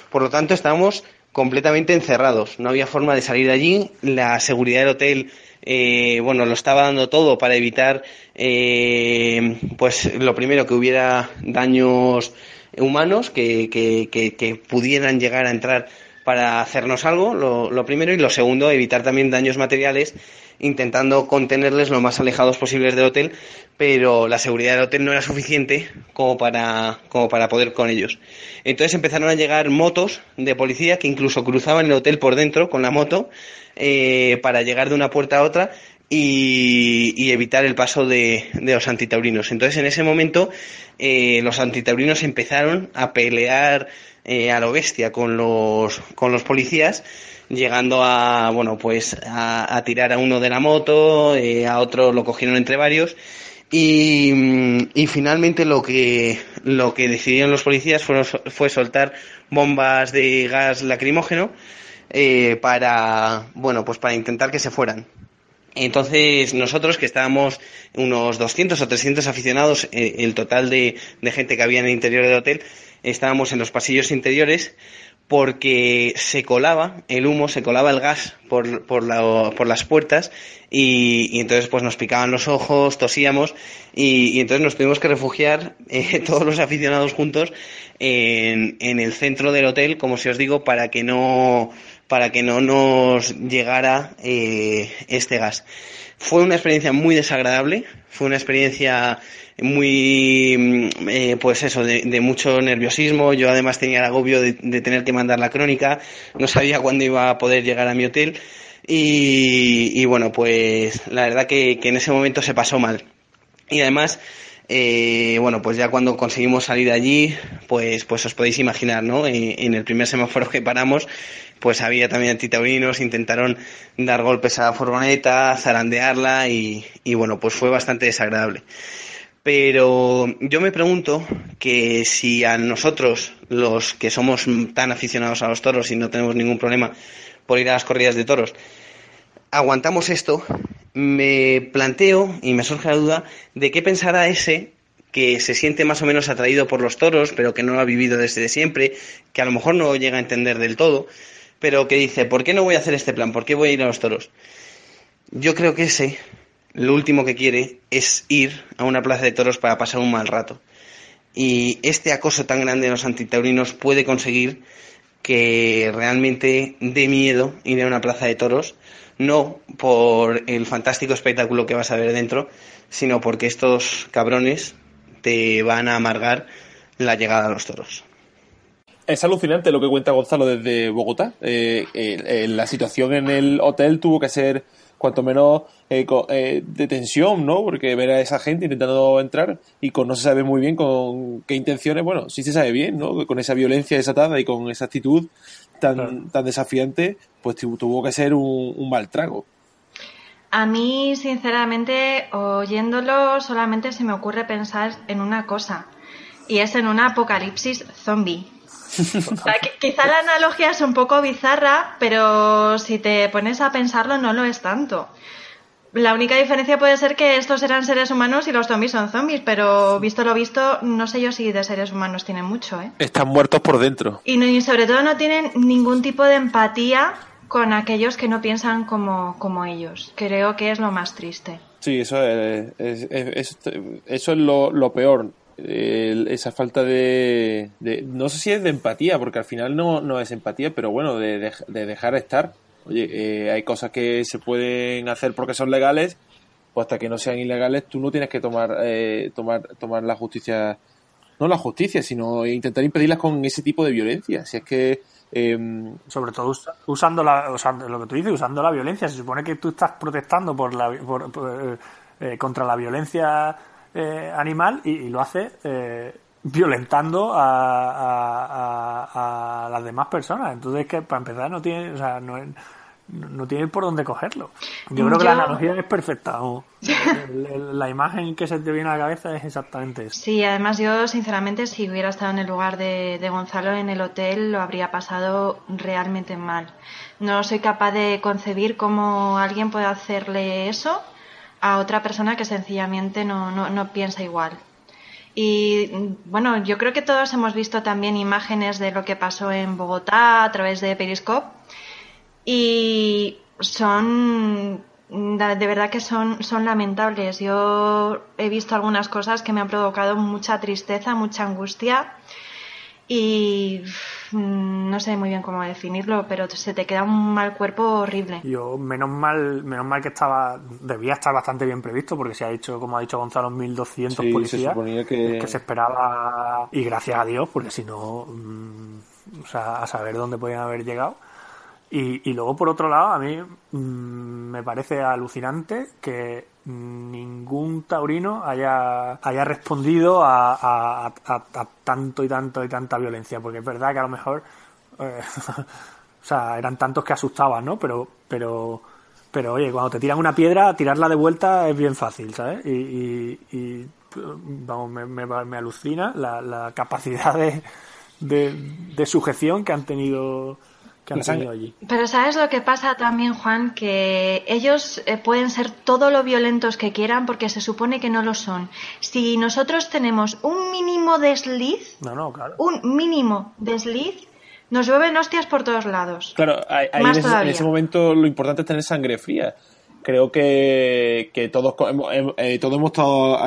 Por lo tanto, estábamos completamente encerrados. No había forma de salir de allí. La seguridad del hotel, eh, bueno, lo estaba dando todo para evitar, eh, pues lo primero, que hubiera daños humanos que, que, que, pudieran llegar a entrar para hacernos algo, lo, lo, primero, y lo segundo, evitar también daños materiales, intentando contenerles lo más alejados posibles del hotel, pero la seguridad del hotel no era suficiente como para, como para poder con ellos. Entonces empezaron a llegar motos de policía que incluso cruzaban el hotel por dentro con la moto eh, para llegar de una puerta a otra y, evitar el paso de, los antitaurinos. Entonces, en ese momento, eh, los antitaurinos empezaron a pelear eh, a lo bestia con los, con los policías, llegando a, bueno, pues a, tirar a uno de la moto, eh, a otro lo cogieron entre varios. Y, y, finalmente lo que, lo que decidieron los policías fue, fue soltar bombas de gas lacrimógeno para, bueno, pues para intentar que se fueran. Entonces, nosotros que estábamos unos 200 o 300 aficionados, eh, el total de, gente que había en el interior del hotel, estábamos en los pasillos interiores porque se colaba el humo, se colaba el gas por, por, las puertas y, entonces pues nos picaban los ojos, tosíamos y, entonces nos tuvimos que refugiar eh, todos los aficionados juntos en, en el centro del hotel, como si os digo, para que no para que no nos llegara eh, este gas. Fue una experiencia muy desagradable, fue una experiencia muy, mm, eh, pues eso, de, mucho nerviosismo. Yo además tenía el agobio de, tener que mandar la crónica, no sabía cuándo iba a poder llegar a mi hotel y, bueno, pues la verdad que, en ese momento se pasó mal. Y además, eh, bueno, pues ya cuando conseguimos salir de allí, pues, pues os podéis imaginar, ¿no? en el primer semáforo que paramos, pues había también antitaurinos, intentaron dar golpes a la furgoneta, zarandearla y, bueno, pues fue bastante desagradable. Pero yo me pregunto que si a nosotros, los que somos tan aficionados a los toros y no tenemos ningún problema por ir a las corridas de toros, aguantamos esto, me planteo y me surge la duda de qué pensará ese que se siente más o menos atraído por los toros, pero que no lo ha vivido desde siempre, que a lo mejor no llega a entender del todo, pero que dice, ¿por qué no voy a hacer este plan? ¿Por qué voy a ir a los toros? Yo creo que ese, lo último que quiere es ir a una plaza de toros para pasar un mal rato. Y este acoso tan grande de los antitaurinos puede conseguir que realmente dé miedo ir a una plaza de toros, no por el fantástico espectáculo que vas a ver dentro, sino porque estos cabrones te van a amargar la llegada a los toros. Es alucinante lo que cuenta Gonzalo desde Bogotá. Eh, eh, la situación en el hotel tuvo que ser cuanto menos eh, de tensión, ¿no? Porque ver a esa gente intentando entrar y con no se sabe muy bien con qué intenciones, bueno, sí se sabe bien, ¿no? Con esa violencia desatada y con esa actitud tan, tan desafiante, pues tuvo que ser un, un mal trago. A mí, sinceramente, oyéndolo, solamente se me ocurre pensar en una cosa, y es en una apocalipsis zombie quizá la analogía es un poco bizarra, pero si te pones a pensarlo no lo es tanto. La única diferencia puede ser que estos eran seres humanos y los zombies son zombies, pero visto lo visto, no sé yo si de seres humanos tienen mucho, ¿eh? Están muertos por dentro. Y, sobre todo no tienen ningún tipo de empatía con aquellos que no piensan como, como ellos. Creo que es lo más triste. Sí, eso es, eso es lo, lo peor esa falta de, no sé si es de empatía, porque al final no, no es empatía, pero bueno, de, de, dejar estar. Oye, eh, hay cosas que se pueden hacer porque son legales, pues hasta que no sean ilegales, tú no tienes que tomar, eh, tomar, tomar la justicia, no la justicia, sino intentar impedirlas con ese tipo de violencia. Si es que em, sobre todo usando la usando lo que tú dices usando la violencia se supone que tú estás protestando por la eh, contra la violencia eh, animal y, lo hace eh, violentando a, a, las demás personas. Entonces, que para empezar, no tiene, o sea, no, no tiene por dónde cogerlo. Yo creo que la analogía es perfecta. la imagen que se te viene a la cabeza es exactamente eso. Sí, además yo, sinceramente, si hubiera estado en el lugar de, de Gonzalo en el hotel, lo habría pasado realmente mal. No soy capaz de concebir cómo alguien puede hacerle eso a otra persona que sencillamente no, no, no piensa igual. Y bueno, yo creo que todos hemos visto también imágenes de lo que pasó en Bogotá a través de Periscope y son de verdad que son, son lamentables. Yo he visto algunas cosas que me han provocado mucha tristeza, mucha angustia y no sé muy bien cómo definirlo, pero se te queda un mal cuerpo horrible. Yo, menos mal, menos mal que estaba, debía estar bastante bien previsto, porque se ha dicho, como ha dicho Gonzalo, 1200 policías, que... se esperaba, y gracias a Dios, porque si no, mm, o sea, a saber dónde podían haber llegado. Y, y luego, por otro lado, a mí mm, me parece alucinante que ningún taurino haya, haya respondido a, tanto y tanto y tanta violencia, porque es verdad que a lo mejor, eh, o sea, eran tantos que asustaban, ¿no? Pero, pero, pero oye, cuando te tiran una piedra, tirarla de vuelta es bien fácil, ¿sabes? Y, vamos, me, me, alucina la, capacidad de, de sujeción que han tenido pero ¿sabes lo que pasa también, Juan? Que ellos eh, pueden ser todo lo violentos que quieran porque se supone que no lo son. Si nosotros tenemos un mínimo desliz, un mínimo desliz, nos llueven hostias por todos lados. Claro, en, ese, momento lo importante es tener sangre fría. Creo que, que todos, eh, todos hemos estado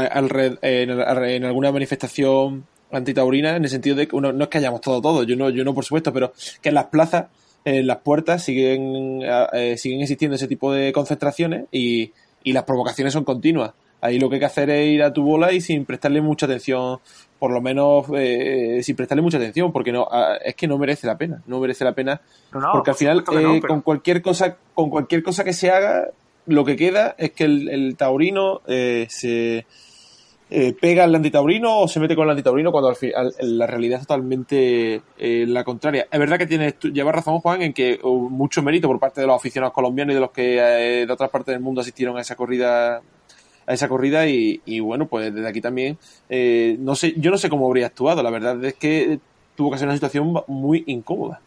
en, alguna manifestación antitaurina en el sentido de que no es que hayamos todo todo, yo no, yo no por supuesto, pero que en las plazas en las puertas siguen, eh, siguen existiendo ese tipo de concentraciones y, y las provocaciones son continuas. Ahí lo que hay que hacer es ir a tu bola y sin prestarle mucha atención, por lo menos eh, sin prestarle mucha atención, porque no es que no merece la pena, no merece la pena, porque al final eh, con cualquier cosa, con cualquier cosa que se haga, lo que queda es que el, el taurino se eh, pega al antitaurino o se mete con el antitaurino cuando al la realidad es totalmente eh, la contraria. Es verdad que tienes, lleva razón Juan en que mucho mérito por parte de los aficionados colombianos y de los que eh, de otras partes del mundo asistieron a esa corrida a esa corrida y, bueno pues desde aquí también no sé yo no sé cómo habría actuado la verdad es que tuvo que ser una situación muy incómoda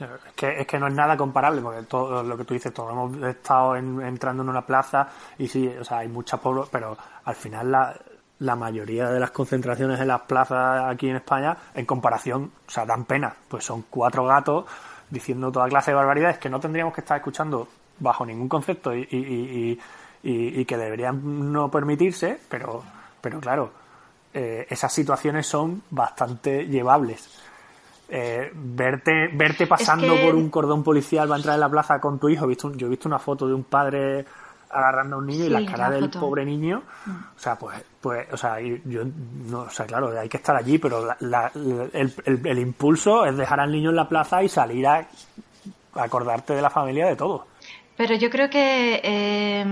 es que, es que no es nada comparable, porque todo lo que tú dices, todos hemos estado entrando en una plaza y sí, o sea, hay mucha pueblos, pero al final la, la mayoría de las concentraciones en las plazas aquí en España, en comparación, o sea, dan pena. Pues son cuatro gatos diciendo toda clase de barbaridades que no tendríamos que estar escuchando bajo ningún concepto y, y, y, que deberían no permitirse, pero, pero claro, eh, esas situaciones son bastante llevables. Eh, verte verte pasando por un cordón policial va a entrar en la plaza con tu hijo. Visto yo he visto una foto de un padre agarrando a un niño y la cara del pobre niño, mm. o sea, pues, pues, o sea, yo, no, o sea, claro, hay que estar allí, pero el, impulso es dejar al niño en la plaza y salir a, acordarte de la familia de todo. Pero yo creo que eh,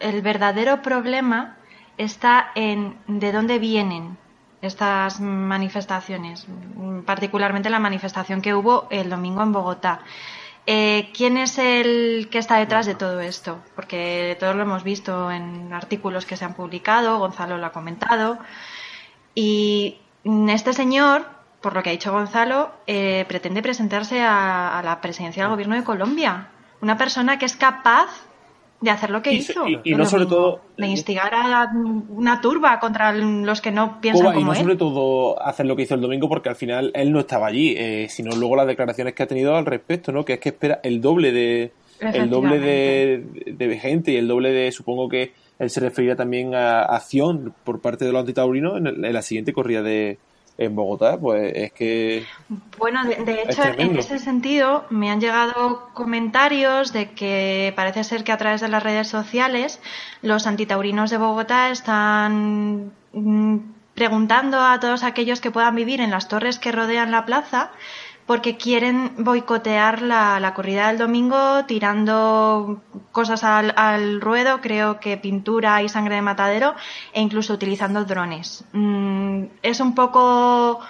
el verdadero problema está en de dónde vienen estas manifestaciones, particularmente la manifestación que hubo el domingo en Bogotá. Eh, ¿Quién es el que está detrás de todo esto? Porque todos lo hemos visto en artículos que se han publicado, Gonzalo lo ha comentado. Y este señor, por lo que ha dicho Gonzalo, eh, pretende presentarse a, a la presidencia del gobierno de Colombia. Una persona que es capaz de hacer lo que hizo. Y, no sobre todo. De instigar a una turba contra los que no piensan como Y no sobre todo hacer lo que hizo el domingo porque al final él no estaba allí, eh, sino luego las declaraciones que ha tenido al respecto, ¿no? Que es que espera el doble de el doble de, de, gente y el doble de, supongo que él se referirá también a acción por parte de los antitaurinos en, en la siguiente corrida de, en Bogotá, pues es que... Bueno, de, hecho, en ese sentido me han llegado comentarios de que parece ser que a través de las redes sociales los antitaurinos de Bogotá están mm, preguntando a todos aquellos que puedan vivir en las torres que rodean la plaza porque quieren boicotear la, la, corrida del domingo tirando cosas al, al, ruedo, creo que pintura y sangre de matadero, e incluso utilizando drones. Mm, es un poco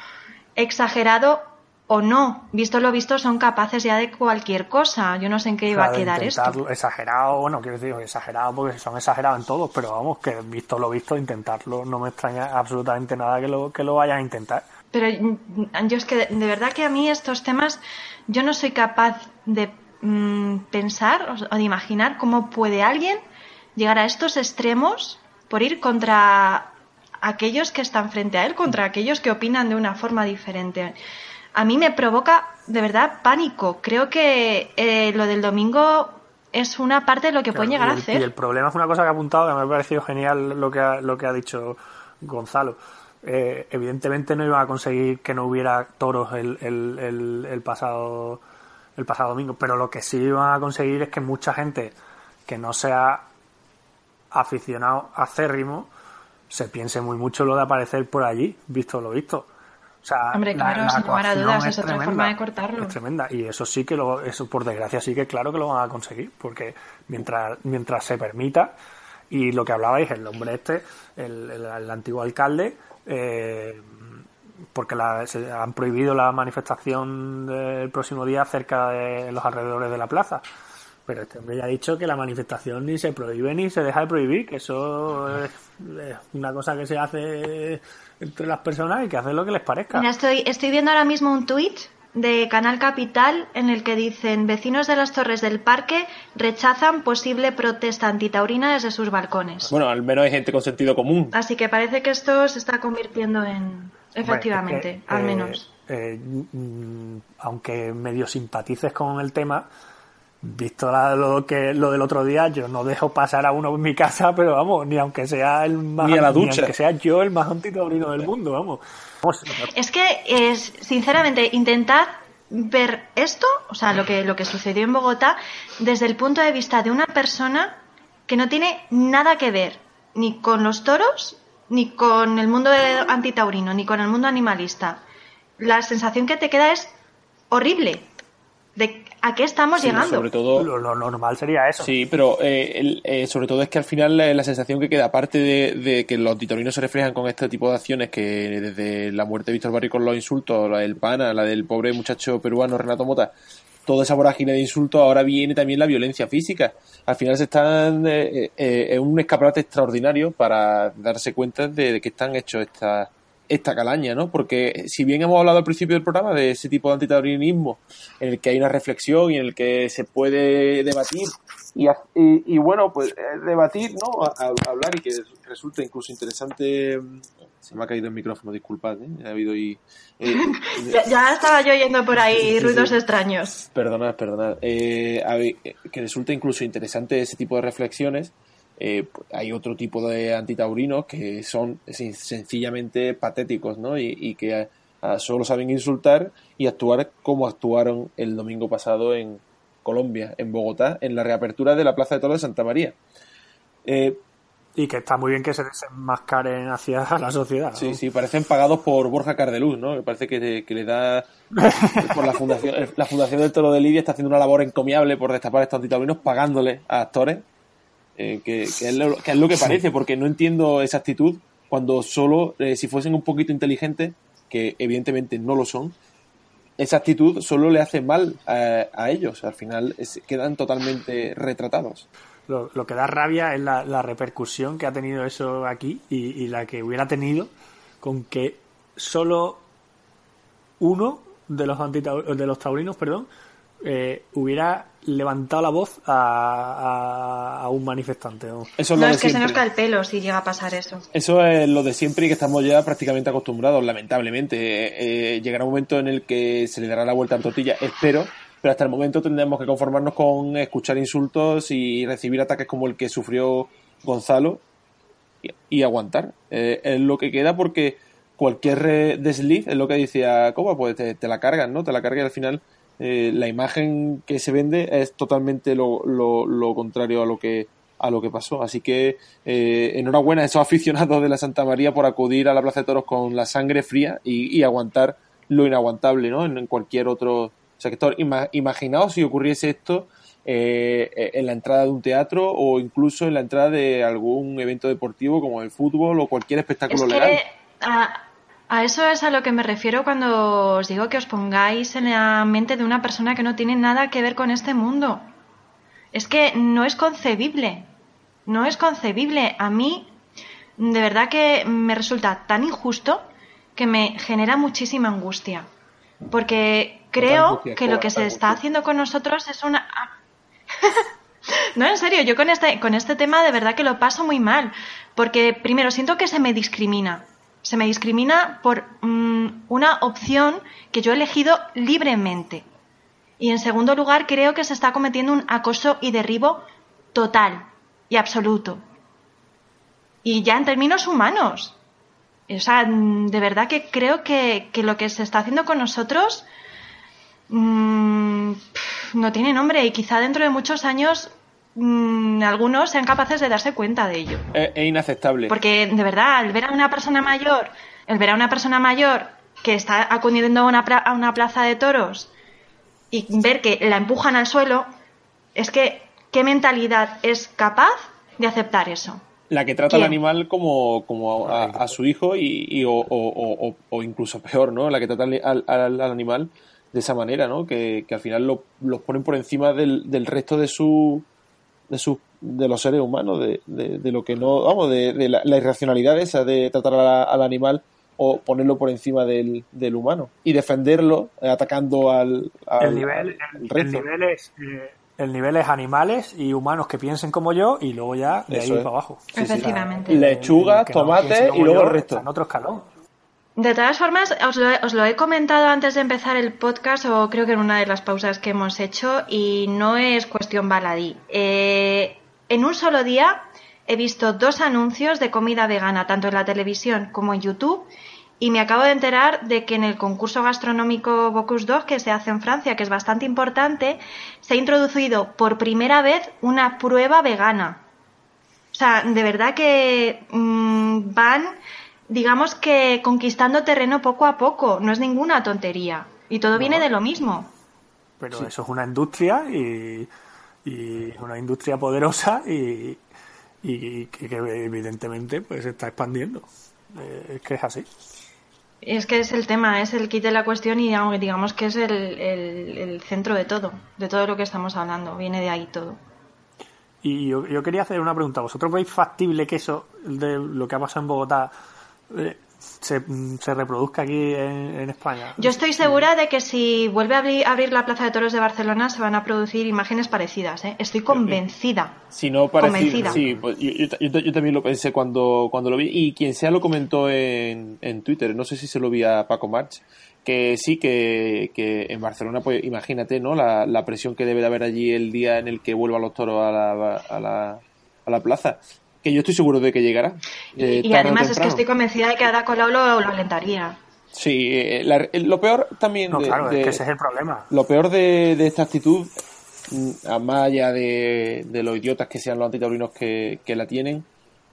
exagerado o no. Visto lo visto, son capaces ya de cualquier cosa. Yo no sé en qué iba a quedar esto. Exagerado, bueno, quiero decir, exagerado porque son exagerados en todos, pero vamos, que visto lo visto, intentarlo no me extraña absolutamente nada que lo, que lo vayan a intentar. Pero yo es que de verdad que a mí estos temas yo no soy capaz de mm, pensar o de imaginar cómo puede alguien llegar a estos extremos por ir contra aquellos que están frente a él contra aquellos que opinan de una forma diferente. A mí me provoca de verdad pánico. Creo que eh, lo del domingo es una parte de lo que pueden llegar a hacer. Y el problema es una cosa que ha apuntado que me ha parecido genial lo que ha, lo que ha dicho Gonzalo. Eh, evidentemente no iban a conseguir que no hubiera toros el, el, el, pasado el pasado domingo, pero lo que sí iban a conseguir es que mucha gente que no sea aficionado acérrimo se piense muy mucho lo de aparecer por allí, visto lo visto. O sea, Hombre, claro, sin lugar a dudas, es, otra forma de cortarlo. Es tremenda. Y eso sí que lo, eso por desgracia sí que claro que lo van a conseguir, porque mientras, mientras se permita, y lo que hablabais, el hombre este, el, el, antiguo alcalde, eh, porque la, se han prohibido la manifestación del próximo día cerca de los alrededores de la plaza. Pero este hombre ya ha dicho que la manifestación ni se prohíbe ni se deja de prohibir, que eso es, una cosa que se hace entre las personas y que hacen lo que les parezca. Mira, estoy, estoy viendo ahora mismo un tuit de Canal Capital en el que dicen vecinos de las torres del parque rechazan posible protesta antitaurina desde sus balcones. Bueno, al menos hay gente con sentido común. Así que parece que esto se está convirtiendo en... Efectivamente, al eh, menos. Eh, mm, aunque medio simpatices con el tema, visto lo que lo del otro día, yo no dejo pasar a uno en mi casa, pero vamos, ni aunque sea el más, ni a la ducha. aunque sea yo el más antitaurino del mundo, vamos. Es que es sinceramente intentar ver esto, o sea, lo que lo que sucedió en Bogotá desde el punto de vista de una persona que no tiene nada que ver ni con los toros, ni con el mundo antitaurino, ni con el mundo animalista. La sensación que te queda es horrible de a qué estamos llegando. Sobre todo, lo, normal sería eso. Sí, pero eh, eh, sobre todo es que al final la, sensación que queda, aparte de, que los titorinos se reflejan con este tipo de acciones que desde la muerte de Víctor Barrio con los insultos, la del pana, la del pobre muchacho peruano Renato Mota, toda esa vorágine de insultos, ahora viene también la violencia física. Al final se están eh, en un escaparate extraordinario para darse cuenta de, de que están hechos estas esta calaña, ¿no? Porque si bien hemos hablado al principio del programa de ese tipo de antitaurinismo en el que hay una reflexión y en el que se puede debatir y, y, bueno, pues eh, debatir, ¿no? hablar y que resulte incluso interesante. Se me ha caído el micrófono, disculpad, ¿eh? Ha habido y, eh, ya, estaba yo oyendo por ahí ruidos extraños. Perdonad, perdonad. Eh, que resulte incluso interesante ese tipo de reflexiones eh, hay otro tipo de antitaurinos que son sencillamente patéticos, ¿no? Y, que solo saben insultar y actuar como actuaron el domingo pasado en Colombia, en Bogotá, en la reapertura de la Plaza de Toros de Santa María. Eh, y que está muy bien que se desenmascaren hacia la sociedad. Sí, sí, parecen pagados por Borja Cardeluz, ¿no? Me parece que, le da. por la fundación, la Fundación del Toro de Lidia está haciendo una labor encomiable por destapar estos antitaurinos pagándole a actores eh, que, es lo, que, parece, porque no entiendo esa actitud cuando solo, eh, si fuesen un poquito inteligentes, que evidentemente no lo son, esa actitud solo le hace mal a, ellos, al final quedan totalmente retratados. Lo, que da rabia es la, repercusión que ha tenido eso aquí y, la que hubiera tenido con que solo uno de los, de los taurinos perdón, eh, hubiera levantado la voz a, un manifestante. ¿no? Eso es, que se nos cae el pelo si llega a pasar eso. Eso es lo de siempre y que estamos ya prácticamente acostumbrados, lamentablemente. Eh, eh, llegará un momento en el que se le dará la vuelta a la tortilla, espero, pero hasta el momento tendremos que conformarnos con escuchar insultos y recibir ataques como el que sufrió Gonzalo y, aguantar. es lo que queda porque cualquier desliz, es lo que decía Coba, pues te, te la cargan, ¿no? Te la cargan y al final eh, la imagen que se vende es totalmente lo, lo, contrario a lo que a lo que pasó. Así que eh, enhorabuena a esos aficionados de la Santa María por acudir a la Plaza de Toros con la sangre fría y, aguantar lo inaguantable ¿no? en, cualquier otro sector. imaginaos si ocurriese esto eh, en la entrada de un teatro o incluso en la entrada de algún evento deportivo como el fútbol o cualquier espectáculo legal. A eso es a lo que me refiero cuando os digo que os pongáis en la mente de una persona que no tiene nada que ver con este mundo. Es que no es concebible. No es concebible. A mí, de verdad que me resulta tan injusto que me genera muchísima angustia. Porque creo que lo que se está haciendo con nosotros es una... No, en serio, yo con este, con este tema de verdad que lo paso muy mal. Porque primero siento que se me discrimina. Se me discrimina por mm, una opción que yo he elegido libremente. Y en segundo lugar, creo que se está cometiendo un acoso y derribo total y absoluto. Y ya en términos humanos. O sea, mm, de verdad que creo que, que lo que se está haciendo con nosotros mmm, no tiene nombre y quizá dentro de muchos años mmm, algunos sean capaces de darse cuenta de ello. Es, es, inaceptable. Porque de verdad, el ver a una persona mayor, el ver a una persona mayor que está acudiendo a una, a una plaza de toros y ver que la empujan al suelo, es que ¿qué mentalidad es capaz de aceptar eso? La que trata ¿Quién? al animal como, como a, a, su hijo y, y o, o, o, o, incluso peor, ¿no? La que trata al, al, al animal de esa manera, ¿no? Que, que al final los lo ponen por encima del, del resto de su de su de los seres humanos, de, de, de lo que no, vamos, de, de la, la, irracionalidad esa de tratar a, al animal o ponerlo por encima del, del humano y defenderlo eh, atacando al, al, el nivel, el, el nivel es eh, el nivel es animales y humanos que piensen como yo y luego ya de Eso ahí es. para abajo. Efectivamente. Sí, sí. Lechugas, no tomates y luego yo, el resto. En otro escalón. De todas formas, os lo, he, os lo, he, comentado antes de empezar el podcast, o creo que en una de las pausas que hemos hecho, y no es cuestión baladí. Eh, en un solo día he visto dos anuncios de comida vegana, tanto en la televisión como en YouTube, y me acabo de enterar de que en el concurso gastronómico Bocuse d'Or, que se hace en Francia, que es bastante importante, se ha introducido por primera vez una prueba vegana. O sea, de verdad que mmm, van digamos que conquistando terreno poco a poco, no es ninguna tontería. Y todo no. viene de lo mismo. Pero sí. eso es una industria y, y una industria poderosa y, y, que, que, evidentemente pues se está expandiendo. Eh, es que es así. Es que es el tema, es el kit de la cuestión y digamos que es el, el, el centro de todo, de todo lo que estamos hablando, viene de ahí todo. Y yo, yo, quería hacer una pregunta. ¿Vosotros veis factible que eso, de lo que ha pasado en Bogotá, eh, se, se, reproduzca aquí en, en, España? Yo estoy segura de que si vuelve a abrir, abrir, la Plaza de Toros de Barcelona se van a producir imágenes parecidas. ¿eh? Estoy convencida. Si no parecida, sí, pues yo, yo, yo, también lo pensé cuando, cuando lo vi. Y quien sea lo comentó en, en Twitter. No sé si se lo vi a Paco March que sí, que, que, en Barcelona, pues imagínate, ¿no? La, la, presión que debe de haber allí el día en el que vuelvan los toros a la, a la, a la plaza. Que yo estoy seguro de que llegará. Eh, y, y además es que estoy convencida de que Ada Colau lo, lo alentaría. Sí, eh, la, lo peor también. No, de, claro, de, es que ese es el problema. Lo peor de, de esta actitud, mm, más allá de, de, los idiotas que sean los antitaurinos que, que la tienen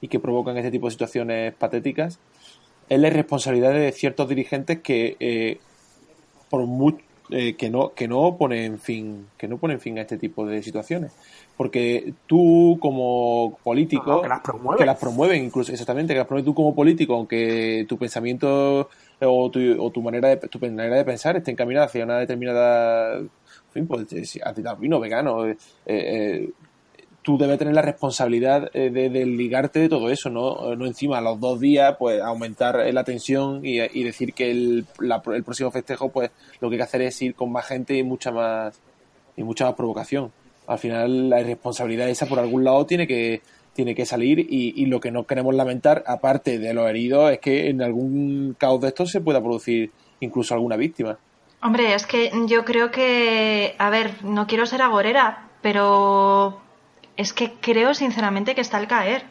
y que provocan este tipo de situaciones patéticas, es la irresponsabilidad de ciertos dirigentes que eh, por mucho eh, que no que no ponen fin que no ponen fin a este tipo de situaciones porque tú como político no, no, que, las promueven. que las promueven incluso exactamente que las promueves tú como político aunque tu pensamiento o tu, o tu manera de tu manera de pensar esté encaminada hacia una determinada en fin pues antitaurino vegano eh, eh, tú debes tener la responsabilidad de, de, ligarte de todo eso, ¿no? No encima a los dos días, pues aumentar la tensión y, decir que el, el, próximo festejo, pues lo que hay que hacer es ir con más gente y mucha más y mucha más provocación. Al final la irresponsabilidad esa por algún lado tiene que tiene que salir y, y lo que no queremos lamentar, aparte de los heridos, es que en algún caos de estos se pueda producir incluso alguna víctima. Hombre, es que yo creo que, a ver, no quiero ser agorera, pero es que creo sinceramente que está al caer.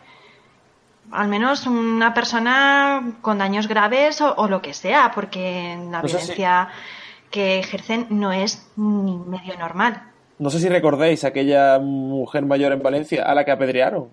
Al menos una persona con daños graves o, o lo que sea, porque la no violencia si... que ejercen no es ni medio normal. No sé si recordáis aquella mujer mayor en Valencia a la que apedrearon.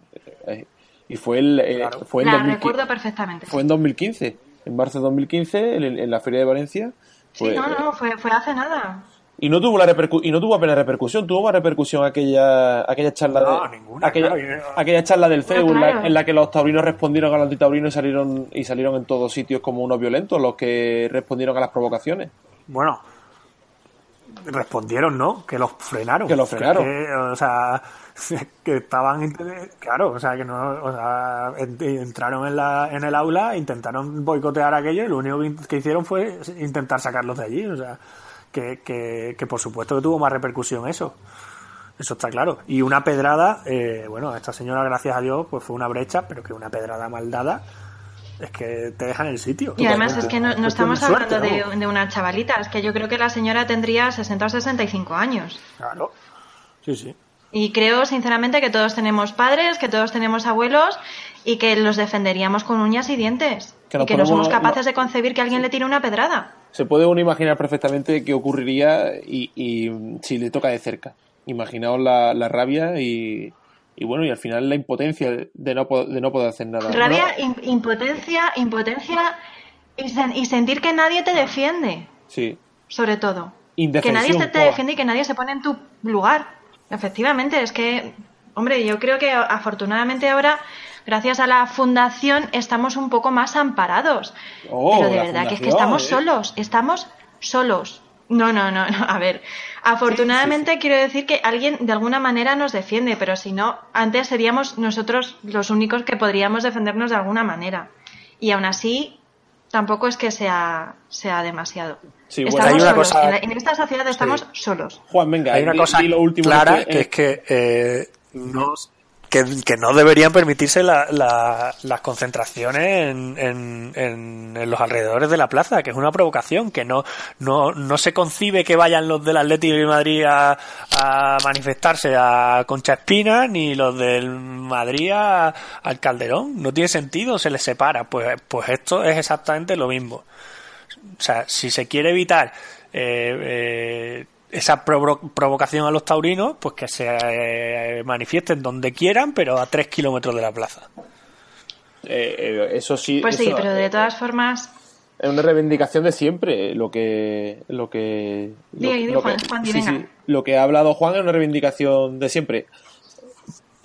Y fue el. Claro. Fue la 2015, recuerdo perfectamente. Fue en 2015. En marzo de 2015, en, en la Feria de Valencia. Fue, sí, no, no, fue, fue hace nada. Y no tuvo la repercu y no tuvo apenas repercusión, tuvo más repercusión aquella aquella charla no, de ninguna, aquella, claro. aquella charla del CEU claro. en, la, en, la, que los taurinos respondieron a los antitaurinos y salieron y salieron en todos sitios como unos violentos los que respondieron a las provocaciones. Bueno, respondieron, ¿no? Que los frenaron. Que los frenaron. Que, o sea, que estaban claro, o sea, que no, o sea, entraron en la en el aula, intentaron boicotear aquello y lo único que hicieron fue intentar sacarlos de allí, o sea, que, que, que por supuesto que tuvo más repercusión eso. Eso está claro. Y una pedrada, eh, bueno, esta señora, gracias a Dios, pues fue una brecha, pero que una pedrada mal dada es que te dejan en el sitio. Y además es que no, estamos hablando de, de, una chavalita, es que yo creo que la señora tendría 60 o 65 años. Claro. Sí, sí. Y creo sinceramente que todos tenemos padres, que todos tenemos abuelos y que los defenderíamos con uñas y dientes. y que no somos capaces de concebir que alguien le tire una pedrada. Se puede uno imaginar perfectamente qué ocurriría y, si le toca de cerca. Imaginaos la, rabia y, bueno, y al final la impotencia de no, de no poder hacer nada. Rabia, impotencia, impotencia y, sentir que nadie te defiende. Sí. Sobre todo. Que nadie te defiende y que nadie se pone en tu lugar. Efectivamente, es que, hombre, yo creo que afortunadamente ahora, gracias a la fundación, estamos un poco más amparados. Oh, Pero de verdad que es que estamos ¿eh? solos, estamos solos. No, no, no, no. A ver, afortunadamente quiero decir que alguien de alguna manera nos defiende, pero si no, antes seríamos nosotros los únicos que podríamos defendernos de alguna manera. Y aún así, tampoco es que sea, sea demasiado. estamos solos. en, esta sociedad estamos solos. Juan, venga, hay una cosa clara que, es que eh, no, que, no deberían permitirse las concentraciones en, en, los alrededores de la plaza, que es una provocación, que no, no, no se concibe que vayan los del Atlético de Madrid a, manifestarse a Concha Espina, ni los del Madrid al Calderón. No tiene sentido, se les separa. Pues, pues esto es exactamente lo mismo. O sea, si se quiere evitar eh, eh, esa provocación a los taurinos, pues que se eh, manifiesten donde quieran, pero a tres kilómetros de la plaza. Eh, eh, eso sí. Pues sí, pero de todas formas. Es una reivindicación de siempre. Lo que. Lo que. Lo, lo que ha hablado Juan es una reivindicación de siempre.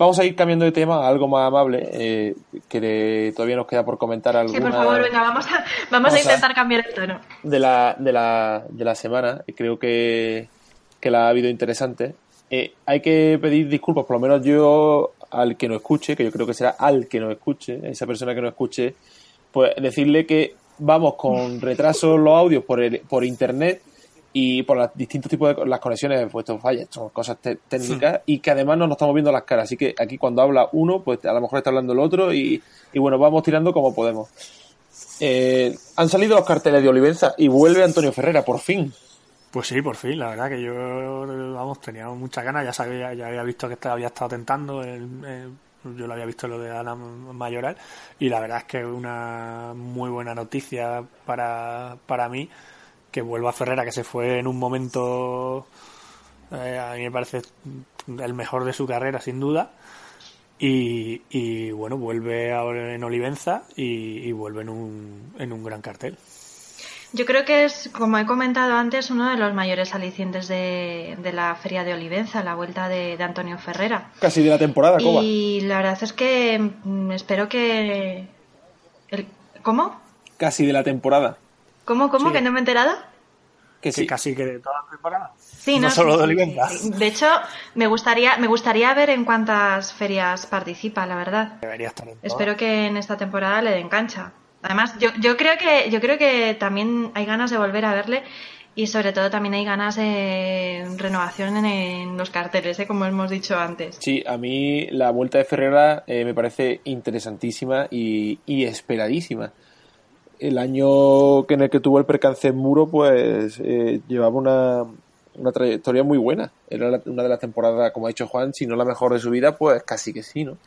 Vamos a ir cambiando de tema a algo más amable, que todavía nos queda por comentar alguna... Sí, por favor, venga, vamos a, vamos a intentar cambiar el tono. De la, de la, de la semana, creo que, que la ha habido interesante. Eh, hay que pedir disculpas, por lo menos yo al que no escuche, que yo creo que será al que no escuche, esa persona que no escuche, pues decirle que vamos con retraso los audios por, el, por internet y por los distintos tipos de las conexiones, pues esto falla, son cosas técnicas y que además no nos estamos viendo las caras. Así que aquí cuando habla uno, pues a lo mejor está hablando el otro y, bueno, vamos tirando como podemos. Eh, han salido los carteles de Olivenza y vuelve Antonio Ferrera, por fin. Pues sí, por fin, la verdad que yo, vamos, tenía muchas ganas, ya sabía, ya había visto que había estado tentando, yo lo había visto lo de Ana Mayoral, y la verdad es que es una muy buena noticia para, para mí que vuelva a Ferrera, que se fue en un momento, eh, a mí me parece el mejor de su carrera, sin duda, y, y bueno, vuelve ahora en Olivenza y, y vuelve en un, en un gran cartel. Yo creo que es, como he comentado antes, uno de los mayores alicientes de, la Feria de Olivenza, la vuelta de, Antonio Ferrera. Casi de la temporada, ¿cómo? Y la verdad es que mm, espero que... ¿Cómo? Casi de la temporada. ¿Cómo, cómo? ¿Que no me he enterado? Que sí. casi que de toda la temporada. Sí, no, solo de Olivenza. De hecho, me gustaría, me gustaría ver en cuántas ferias participa, la verdad. Debería estar en Espero que en esta temporada le den cancha. Además, yo, yo creo que yo creo que también hay ganas de volver a verle y sobre todo también hay ganas de renovación en, los carteles, ¿eh? como hemos dicho antes. Sí, a mí la vuelta de Ferrera eh, me parece interesantísima y, esperadísima. El año en el que tuvo el percance en Muro, pues eh, llevaba una, una trayectoria muy buena. Era una de las temporadas, como ha dicho Juan, si no la mejor de su vida, pues casi que sí, ¿no?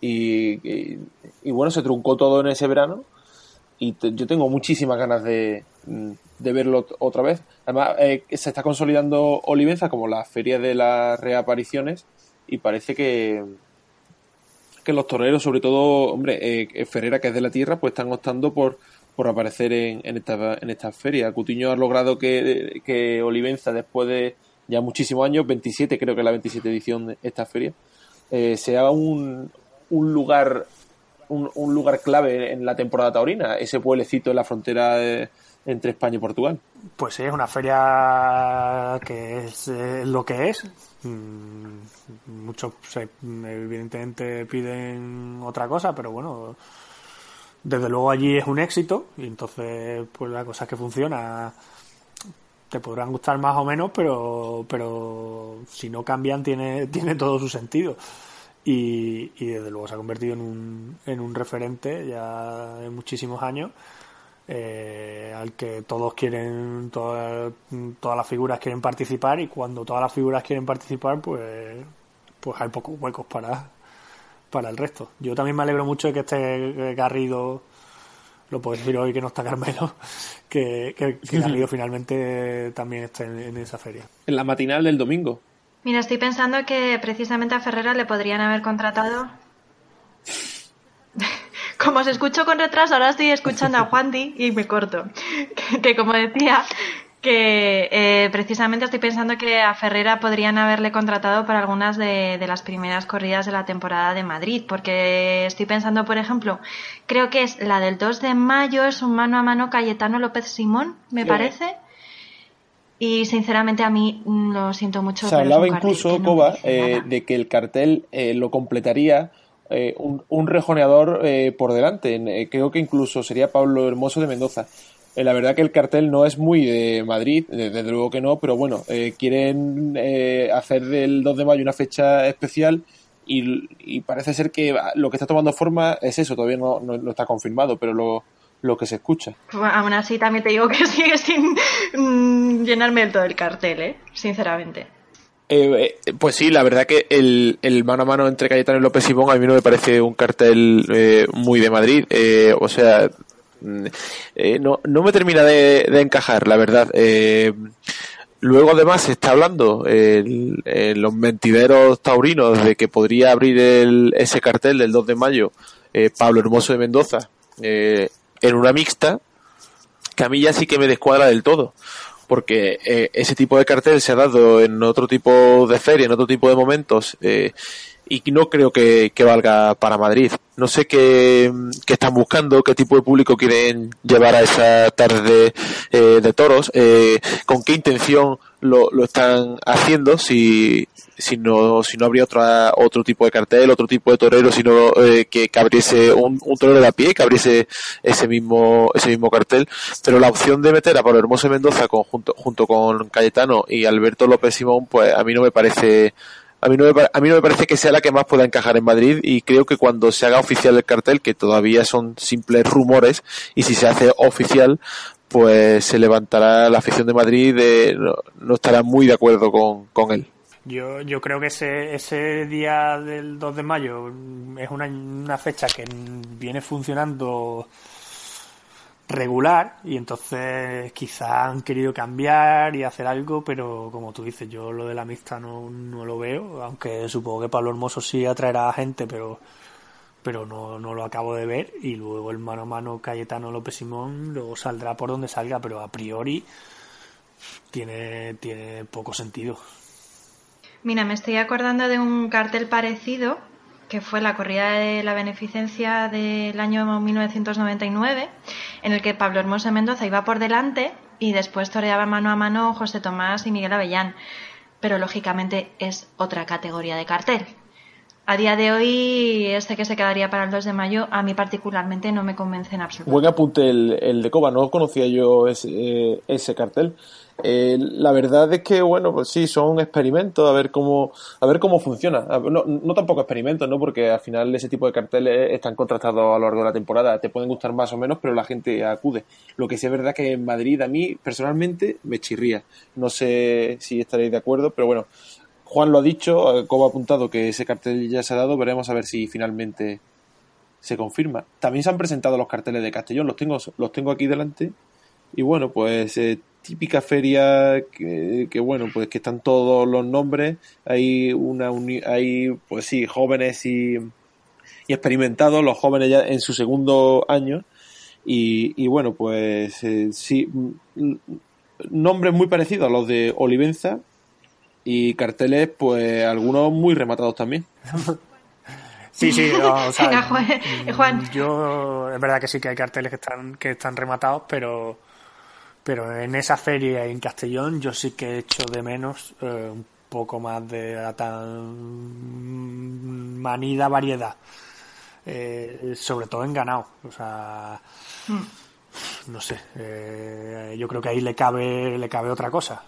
y, y bueno, se truncó todo en ese verano y yo tengo muchísimas ganas de, de verlo otra vez. Además, eh, se está consolidando Olivenza como la feria de las reapariciones y parece que, que los toreros, sobre todo, hombre, eh, Ferrera, que es de la tierra, pues están optando por, por aparecer en, en, esta, en esta feria. Cutiño ha logrado que, que Olivenza, después de ya muchísimos años, 27, creo que es la 27 edición de esta feria, eh, sea un, un lugar un, lugar clave en la temporada taurina, ese pueblecito en la frontera entre España y Portugal. Pues sí, es una feria que es lo que es. Mm, muchos evidentemente piden otra cosa, pero bueno, desde luego allí es un éxito y entonces pues la cosa es que funciona. te podrán gustar más o menos, pero, pero si no cambian tiene, tiene todo su sentido. Y, y desde luego se ha convertido en un, en un referente ya de muchísimos años. Eh, al que todos quieren, todas, todas las figuras quieren participar y cuando todas las figuras quieren participar, pues, pues hay pocos huecos para, para el resto. Yo también me alegro mucho de que esté Garrido, lo puedo decir hoy que no está Carmelo, que, que, Garrido finalmente también esté en, esa feria. En la matinal del domingo. Mira, estoy pensando que precisamente a Ferrera le podrían haber contratado. como se escucho con retraso, ahora estoy escuchando a Juan Di y me corto. que como decía, que eh, precisamente estoy pensando que a Ferrera podrían haberle contratado para algunas de, las primeras corridas de la temporada de Madrid, porque estoy pensando, por ejemplo, creo que es la del 2 de mayo, es un mano a mano Cayetano López Simón, me parece. Y sinceramente a mí mm, lo siento mucho. Se hablaba incluso, Coba, eh, de que el cartel eh, lo completaría un, un, rejoneador por delante. creo que incluso sería Pablo Hermoso de Mendoza. Eh, la verdad que el cartel no es muy de Madrid, desde luego que no, pero bueno, eh, quieren eh, hacer del 2 de mayo una fecha especial y, parece ser que lo que está tomando forma es eso, todavía no, no, está confirmado, pero lo, lo, que se escucha. aún así también te digo que sigue sin mm, llenarme del todo el cartel, ¿eh? sinceramente. pues sí, la verdad que el, el, mano a mano entre Cayetano y López Simón a mí no me parece un cartel muy de Madrid. o sea, eh, no, no me termina de, encajar, la verdad. Eh, luego además se está hablando en los mentideros taurinos de que podría abrir el, ese cartel del 2 de mayo eh, Pablo Hermoso de Mendoza en una mixta, que a mí ya sí que me descuadra del todo porque ese tipo de cartel se ha dado en otro tipo de feria, en otro tipo de momentos, eh, y no creo que, valga para Madrid. No sé qué, están buscando, qué tipo de público quieren llevar a esa tarde de, eh, toros, eh, con qué intención lo, lo están haciendo, si, si no, si no habría otra, otro tipo de cartel, otro tipo de torero, sino eh, que, que, abriese un, torero de a pie, que abriese ese mismo, ese mismo cartel. Pero la opción de meter a Pablo Hermoso Mendoza junto, junto con Cayetano y Alberto López Simón, pues a mí no me parece a mí, no me, a mí no me parece que sea la que más pueda encajar en Madrid y creo que cuando se haga oficial el cartel, que todavía son simples rumores, y si se hace oficial, pues se levantará la afición de Madrid, no, estará muy de acuerdo con, con él. Yo, yo creo que ese, ese día del 2 de mayo es una, una fecha que viene funcionando regular y entonces quizá han querido cambiar y hacer algo, pero como tú dices, yo lo de la mixta no, no lo veo, aunque supongo que Pablo Hermoso sí atraerá a gente, pero pero no, no lo acabo de ver y luego el mano a mano Cayetano López Simón luego saldrá por donde salga, pero a priori tiene, tiene poco sentido. Mira, me estoy acordando de un cartel parecido que fue la corrida de la beneficencia del año 1999, en el que Pablo Hermoso Mendoza iba por delante y después toreaba mano a mano José Tomás y Miguel Avellán. Pero lógicamente es otra categoría de cartel. A día de hoy, este que se quedaría para el 2 de mayo, a mí particularmente no me convence en absoluto. Buen apunte el, el de Coba, no conocía yo ese, eh, ese cartel. Eh, la verdad es que, bueno, pues sí, son experimentos, a ver cómo, a ver cómo funciona. No, no tampoco experimentos, ¿no? Porque al final ese tipo de carteles están contratados a lo largo de la temporada. Te pueden gustar más o menos, pero la gente acude. Lo que sí es verdad que en Madrid a mí, personalmente, me chirría. No sé si estaréis de acuerdo, pero bueno, Juan lo ha dicho, como ha apuntado que ese cartel ya se ha dado, veremos a ver si finalmente se confirma. También se han presentado los carteles de Castellón, los tengo, los tengo aquí delante. Y bueno, pues eh, típica feria que, bueno pues que están todos los nombres. Hay una hay pues sí jóvenes y, y, experimentados los jóvenes ya en su segundo año. Y, y bueno pues eh, sí nombres muy parecidos a los de Olivenza y carteles pues algunos muy rematados también. Sí, sí, o sea, Juan. yo es verdad que sí que hay carteles que están que están rematados, pero pero en esa feria en Castellón yo sí que he hecho de menos eh, un poco más de la tan manida variedad. Eh, sobre todo en ganado. O sea, no sé, eh, yo creo que ahí le cabe, le cabe otra cosa.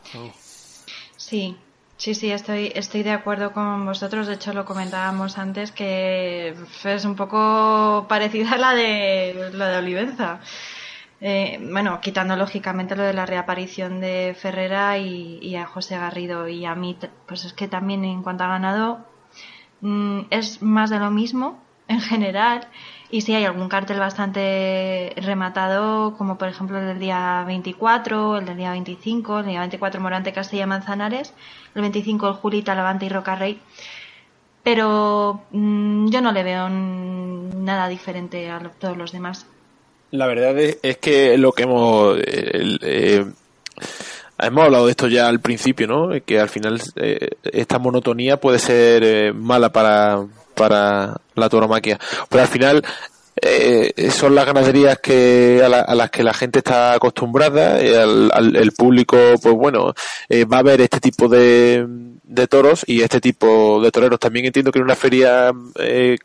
Sí, Sí, sí, estoy, estoy de acuerdo con vosotros. De hecho, lo comentábamos antes que es un poco parecida a la de, la de Olivenza. Eh, bueno, quitando lógicamente lo de la reaparición de Ferrera y, a José Garrido y a mí, pues es que también en cuanto a ganado mm, es más de lo mismo en general y sí hay algún cartel bastante rematado, como por ejemplo el del día 24, el del día 25, el día 24 Morante Castilla Manzanares, el 25 el Julita, Levante y Rocarrey. Pero mm, yo no le veo nada diferente a todos los demás. La verdad es, que lo que hemos... Eh, hemos hablado de esto ya al principio, ¿no? Que al final eh, esta monotonía puede ser eh, mala para, para la tauromaquia. Pero al final eh, son las ganaderías que a, las que la gente está acostumbrada, eh, al, el público, pues bueno, eh, va a ver este tipo de, de toros y este tipo de toreros. También entiendo que en una feria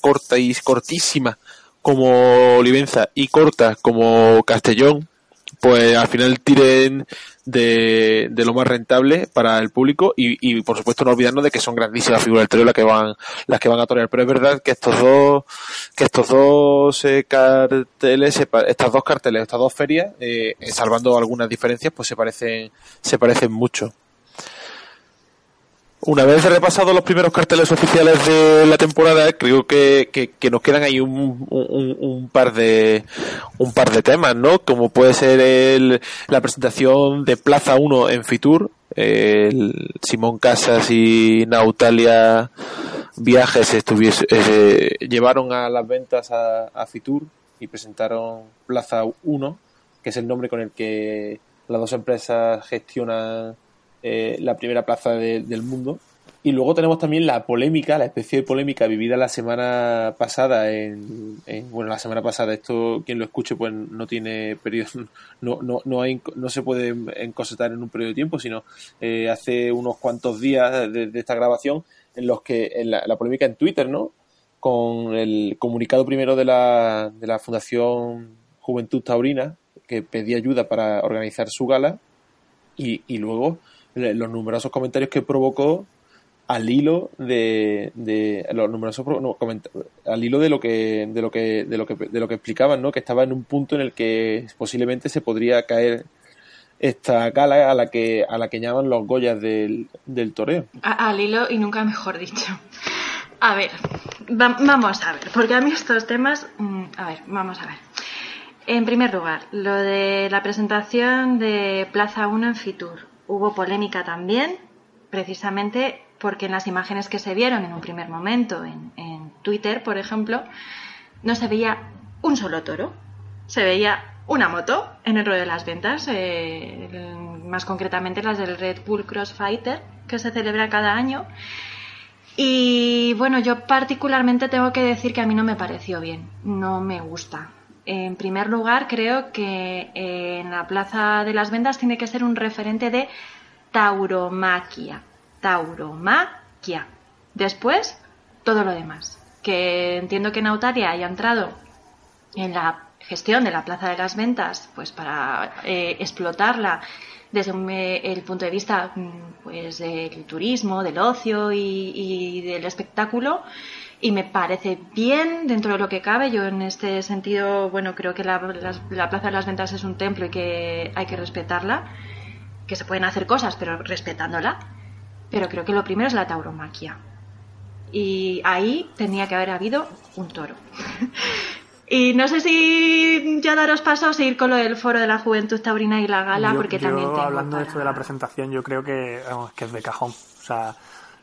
corta y cortísima como Olivenza y corta como Castellón, pues al final tiren de, de lo más rentable para el público y, y, por supuesto no olvidarnos de que son grandísimas figuras del las que van las que van a torear. Pero es verdad que estos dos que estos dos eh, carteles estas dos carteles estas dos ferias eh, salvando algunas diferencias pues se parecen se parecen mucho una vez repasado los primeros carteles oficiales de la temporada, creo que, que, nos quedan ahí un, un, par de un par de temas, ¿no? Como puede ser el, la presentación de Plaza 1 en Fitur, el Simón Casas y Nautalia Viajes estuviese, eh, llevaron a las ventas a, a Fitur y presentaron Plaza 1, que es el nombre con el que las dos empresas gestionan eh, la primera plaza del mundo. Y luego tenemos también la polémica, la especie de polémica vivida la semana pasada en, bueno, la semana pasada, esto quien lo escuche pues no tiene periodo, no, no, no, hay, no se puede encosetar en un periodo de tiempo, sino eh, hace unos cuantos días de, esta grabación en los que, en la, polémica en Twitter, ¿no? Con el comunicado primero de la, de la Fundación Juventud Taurina, que pedía ayuda para organizar su gala, y, y luego los numerosos comentarios que provocó al hilo de, los numerosos al hilo de lo que de lo que de lo que de lo que explicaban no que estaba en un punto en el que posiblemente se podría caer esta gala a la que a la que llaman los goyas del, del toreo. Al hilo y nunca mejor dicho. A ver vamos a ver porque a mí estos temas mm, a ver vamos a ver. En primer lugar lo de la presentación de Plaza 1 en Fitur Hubo polémica también, precisamente porque en las imágenes que se vieron en un primer momento en, Twitter, por ejemplo, no se veía un solo toro, se veía una moto en el ruedo de las ventas, eh, más concretamente las del Red Bull Crossfighter, que se celebra cada año. Y bueno, yo particularmente tengo que decir que a mí no me pareció bien, no me gusta. En primer lugar, creo que eh, en la Plaza de las Vendas tiene que ser un referente de tauromaquia. Tauromaquia. Después, todo lo demás. Que entiendo que Nautaria haya entrado en la gestión de la Plaza de las Ventas, pues para eh, explotarla desde eh, el punto de vista mm, pues del turismo, del ocio y del espectáculo y me parece bien dentro de lo que cabe. Yo en este sentido, bueno, creo que la, Plaza de las Ventas es un templo y que hay que respetarla, que se pueden hacer cosas, pero respetándola. Pero creo que lo primero es la tauromaquia. Y ahí tenía que haber habido un toro. y no sé si ya daros paso a seguir con lo del foro de la juventud taurina y la gala, porque también tengo hablando de esto de la presentación, yo creo que, que es de cajón. O sea,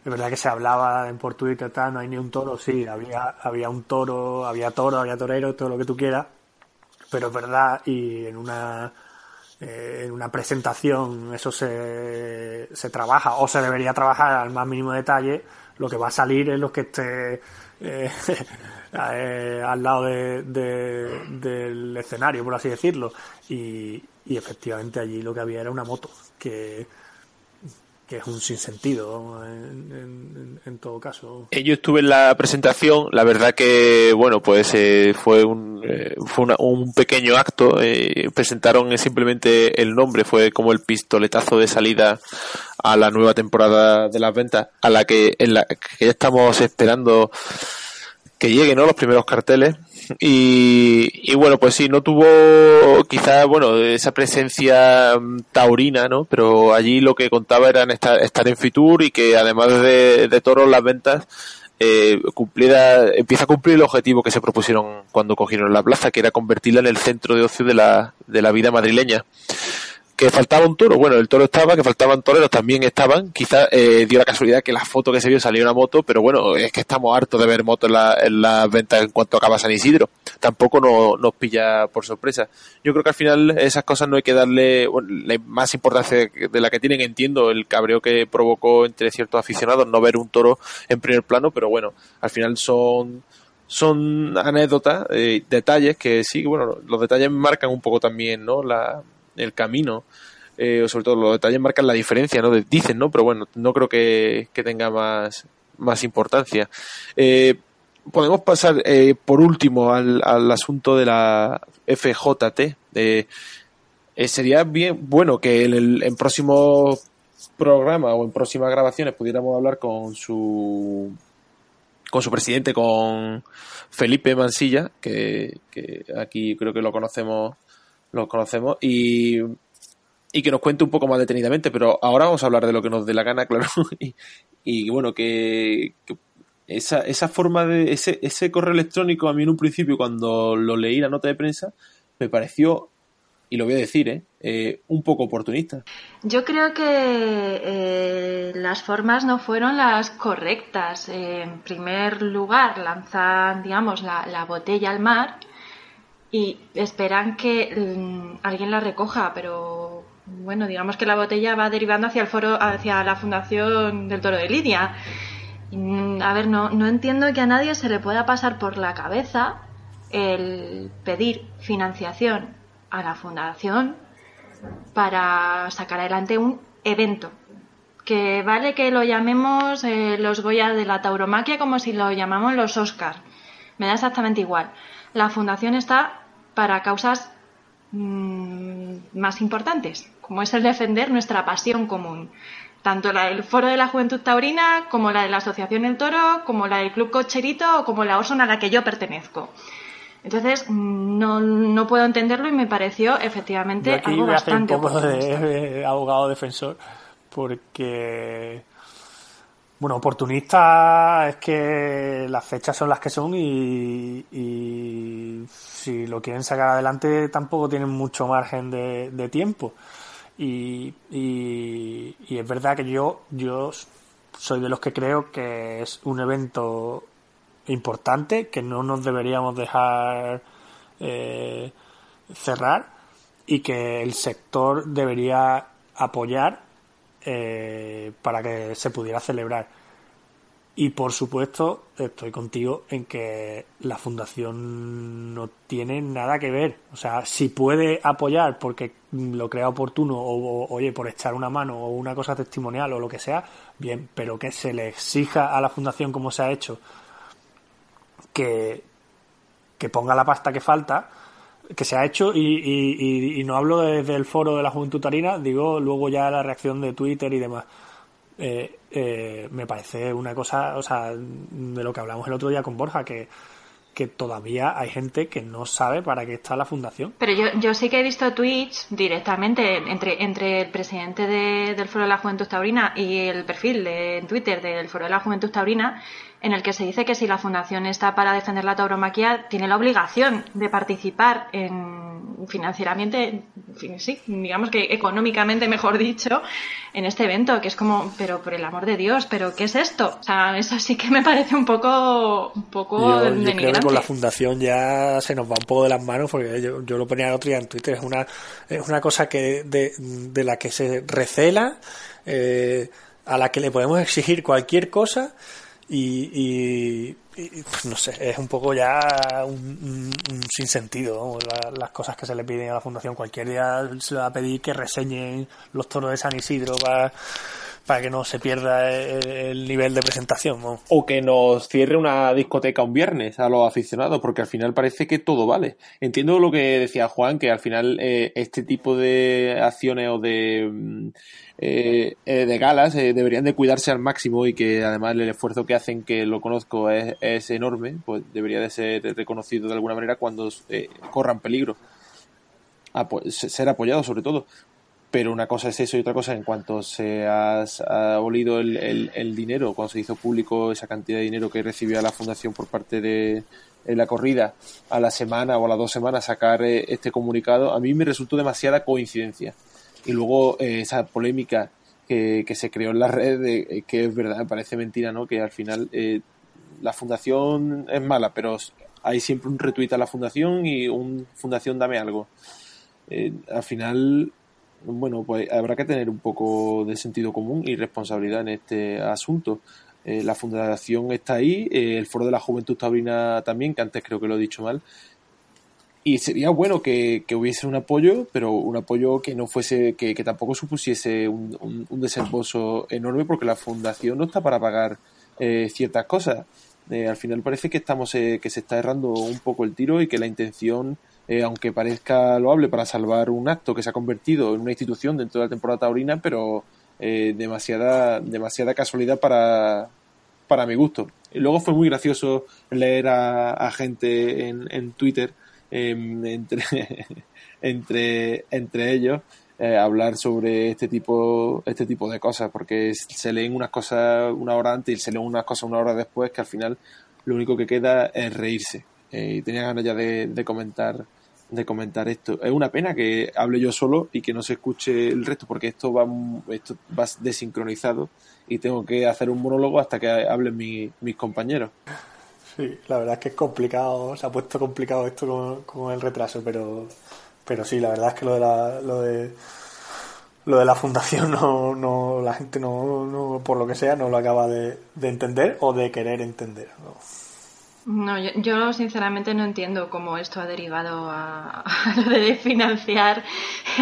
es verdad que se hablaba en por Twitter, tal, no hay ni un toro, sí, había, había un toro, había toro, había torero, todo lo que tú quieras, pero es verdad, y en una, eh, en una presentación eso se, se trabaja, o se debería trabajar al más mínimo detalle, lo que va a salir es lo que esté eh, eh, al lado de, del escenario, por así decirlo, y, y efectivamente allí lo que había era una moto, que que es un sinsentido en, en, todo caso. Yo estuve en la presentación, la verdad que, bueno, pues eh, fue un, eh, fue un pequeño acto, eh, presentaron simplemente el nombre, fue como el pistoletazo de salida a la nueva temporada de las ventas, a la que, en la que ya estamos esperando que lleguen ¿no? los primeros carteles y, bueno, pues sí, no tuvo quizás, bueno, esa presencia mm, taurina, ¿no? Pero allí lo que contaba era estar, estar en Fitur y que además de, de toros las ventas, eh, cumplida, empieza a cumplir el objetivo que se propusieron cuando cogieron la plaza, que era convertirla en el centro de ocio de la, de la vida madrileña que faltaba un toro, bueno, el toro estaba, que faltaban toreros también estaban, quizás eh, dio la casualidad que la foto que se vio salió una moto, pero bueno, es que estamos hartos de ver motos en, la, las ventas en cuanto acaba San Isidro, tampoco no, nos pilla por sorpresa. Yo creo que al final esas cosas no hay que darle la más importancia de la que tienen, entiendo el cabreo que provocó entre ciertos aficionados no ver un toro en primer plano, pero bueno, al final son son anécdotas, eh, detalles que sí, bueno, los detalles marcan un poco también, ¿no? La, el camino, eh, o sobre todo los detalles marcan la diferencia, ¿no? Dicen, ¿no? Pero bueno, no creo que, tenga más, más importancia. Eh, podemos pasar eh, por último al, al, asunto de la FJT. Eh, sería bien bueno que en el en programa o en próximas grabaciones pudiéramos hablar con su con su presidente, con Felipe Mansilla, que, que aquí creo que lo conocemos lo conocemos, y, y que nos cuente un poco más detenidamente, pero ahora vamos a hablar de lo que nos dé la gana, claro, y, y bueno, que, esa, esa forma de, ese, ese correo electrónico a mí en un principio cuando lo leí la nota de prensa, me pareció y lo voy a decir, ¿eh? eh un poco oportunista. Yo creo que eh, las formas no fueron las correctas. en primer lugar, lanzan, digamos, la, la, botella al mar y esperan que mm, alguien la recoja, pero bueno, digamos que la botella va derivando hacia el foro, hacia la fundación del Toro de Lidia. Mm, a ver, no, no entiendo que a nadie se le pueda pasar por la cabeza el pedir financiación a la fundación para sacar adelante un evento. Que vale que lo llamemos eh, los Goya de la tauromaquia como si lo llamamos los Oscar. Me da exactamente igual. La fundación está para causas mm, más importantes, como es el defender nuestra pasión común. Tanto la del Foro de la Juventud Taurina, como la de la Asociación El Toro, como la del Club Cocherito o como la Oson a la que yo pertenezco. Entonces, mm, no, no puedo entenderlo y me pareció efectivamente aquí algo bastante. un poco de abogado defensor, porque bueno, oportunista es que las fechas son las que son y, si lo quieren sacar adelante tampoco tienen mucho margen de, tiempo. Y, es verdad que yo, yo soy de los que creo que es un evento importante, que no nos deberíamos dejar eh, cerrar y que el sector debería apoyar eh, para que se pudiera celebrar. Y por supuesto, estoy contigo en que la fundación no tiene nada que ver. O sea, si puede apoyar porque lo crea oportuno o, oye, por echar una mano o una cosa testimonial o lo que sea, bien, pero que se le exija a la fundación como se ha hecho que, que ponga la pasta que falta, que se ha hecho y, y, no hablo desde el foro de la Juventud Tarina, digo luego ya la reacción de Twitter y demás. Eh, eh, me parece una cosa, o sea, de lo que hablamos el otro día con Borja, que, que todavía hay gente que no sabe para qué está la fundación. Pero yo, yo sí que he visto tweets directamente entre, entre el presidente del Foro de la Juventud Taurina y el perfil de, en Twitter del Foro de la Juventud Taurina en el que se dice que si la fundación está para defender la tauromaquia, tiene la obligación de participar en financieramente, sí, digamos que económicamente, mejor dicho, en este evento, que es como, pero por el amor de Dios, pero ¿qué es esto? O sea, eso sí que me parece un poco, un poco yo, yo creo que con la fundación ya se nos va un poco de las manos, porque yo, lo ponía el otro día en Twitter, es una, es una cosa que de, de la que se recela, eh, a la que le podemos exigir cualquier cosa y, pues, no sé, es un poco ya un, sinsentido las cosas que se le piden a la fundación. Cualquier día se le va a pedir que reseñen los toros de San Isidro para, para que no se pierda el, nivel de presentación. O que nos cierre una discoteca un viernes a los aficionados, porque al final parece que todo vale. Entiendo lo que decía Juan, que al final eh, este tipo de acciones o de, mm, eh, eh, de galas deberían de cuidarse al máximo y que además el esfuerzo que hacen, que lo conozco, es, es enorme, pues debería de ser reconocido de alguna manera cuando corran peligro. ser apoyado sobre todo pero una cosa es eso y otra cosa en cuanto se ha abolido el, dinero, cuando se hizo público esa cantidad de dinero que recibía la fundación por parte de, la corrida a la semana o a las dos semanas sacar eh, este comunicado, a mí me resultó demasiada coincidencia. Y luego eh, esa polémica que, se creó en la red, de, que es verdad, parece mentira, ¿no? Que al final eh, la fundación es mala, pero hay siempre un retweet a la fundación y un fundación dame algo. al final bueno, pues habrá que tener un poco de sentido común y responsabilidad en este asunto. Eh, la fundación está ahí, eh, el Foro de la Juventud Taurina también, que antes creo que lo he dicho mal. Y sería bueno que, hubiese un apoyo, pero un apoyo que no fuese, que, tampoco supusiese un, desembolso enorme, porque la fundación no está para pagar eh, ciertas cosas. al final parece que estamos, que se está errando un poco el tiro y que la intención eh, aunque parezca loable para salvar un acto que se ha convertido en una institución dentro de la temporada taurina, pero eh, demasiada, demasiada casualidad para, para mi gusto. Luego fue muy gracioso leer a, gente en, en Twitter em, entre, entre, entre ellos eh, hablar sobre este tipo, este tipo de cosas, porque se leen unas cosas una hora antes y se leen unas cosas una hora después que al final lo único que queda es reírse. y tenía ganas ya de comentar de comentar esto. Es una pena que hable yo solo y que no se escuche el resto, porque esto va, esto va desincronizado y tengo que hacer un monólogo hasta que hablen mis compañeros. Sí, la verdad es que es complicado, se ha puesto complicado esto con, el retraso, pero, pero sí, la verdad es que lo de la, lo de, lo de la fundación no, no la gente no, no, por lo que sea, no lo acaba de, entender o de querer entender. Yo, sinceramente no entiendo cómo esto ha derivado a, lo de financiar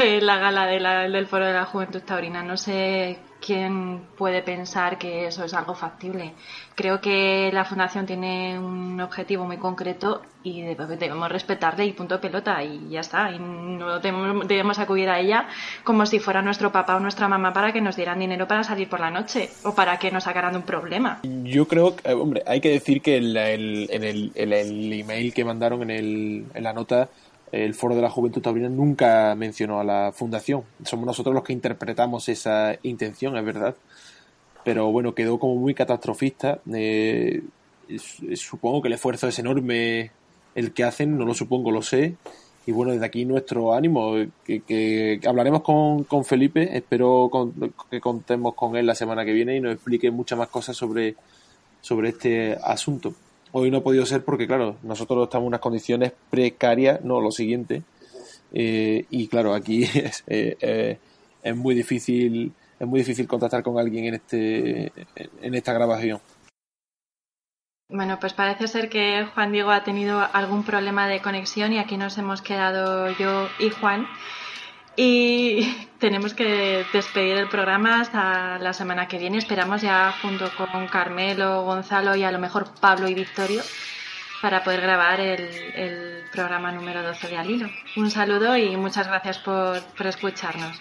eh, la gala del Foro de la Juventud Taurina. No sé quién puede pensar que eso es algo factible. Creo que la Fundación tiene un objetivo muy concreto y debemos respetarle y punto pelota y ya está. Y no debemos, acudir a ella como si fuera nuestro papá o nuestra mamá para que nos dieran dinero para salir por la noche o para que nos sacaran de un problema. Yo creo que, hombre, hay que decir que en el, el, email que mandaron en, en la nota el Foro de la Juventud Taurina nunca mencionó a la Fundación. Somos nosotros los que interpretamos esa intención, es verdad. Pero bueno, quedó como muy catastrofista. Eh, supongo que el esfuerzo es enorme el que hacen, no lo supongo, lo sé. Y bueno, desde aquí nuestro ánimo, que, hablaremos con, con, Felipe, espero que contemos con él la semana que viene y nos explique muchas más cosas sobre, sobre este asunto. Hoy no ha podido ser porque, claro, nosotros estamos en unas condiciones precarias, no lo siguiente. Eh, y claro, aquí es, eh, eh, es, muy difícil es muy difícil contactar con alguien en este en esta grabación. Bueno, pues parece ser que Juan Diego ha tenido algún problema de conexión y aquí nos hemos quedado yo y Juan. Y tenemos que despedir el programa hasta la semana que viene. Esperamos ya junto con Carmelo, Gonzalo y a lo mejor Pablo y Victorio para poder grabar el, programa número 12 de Alilo. Un saludo y muchas gracias por, por escucharnos.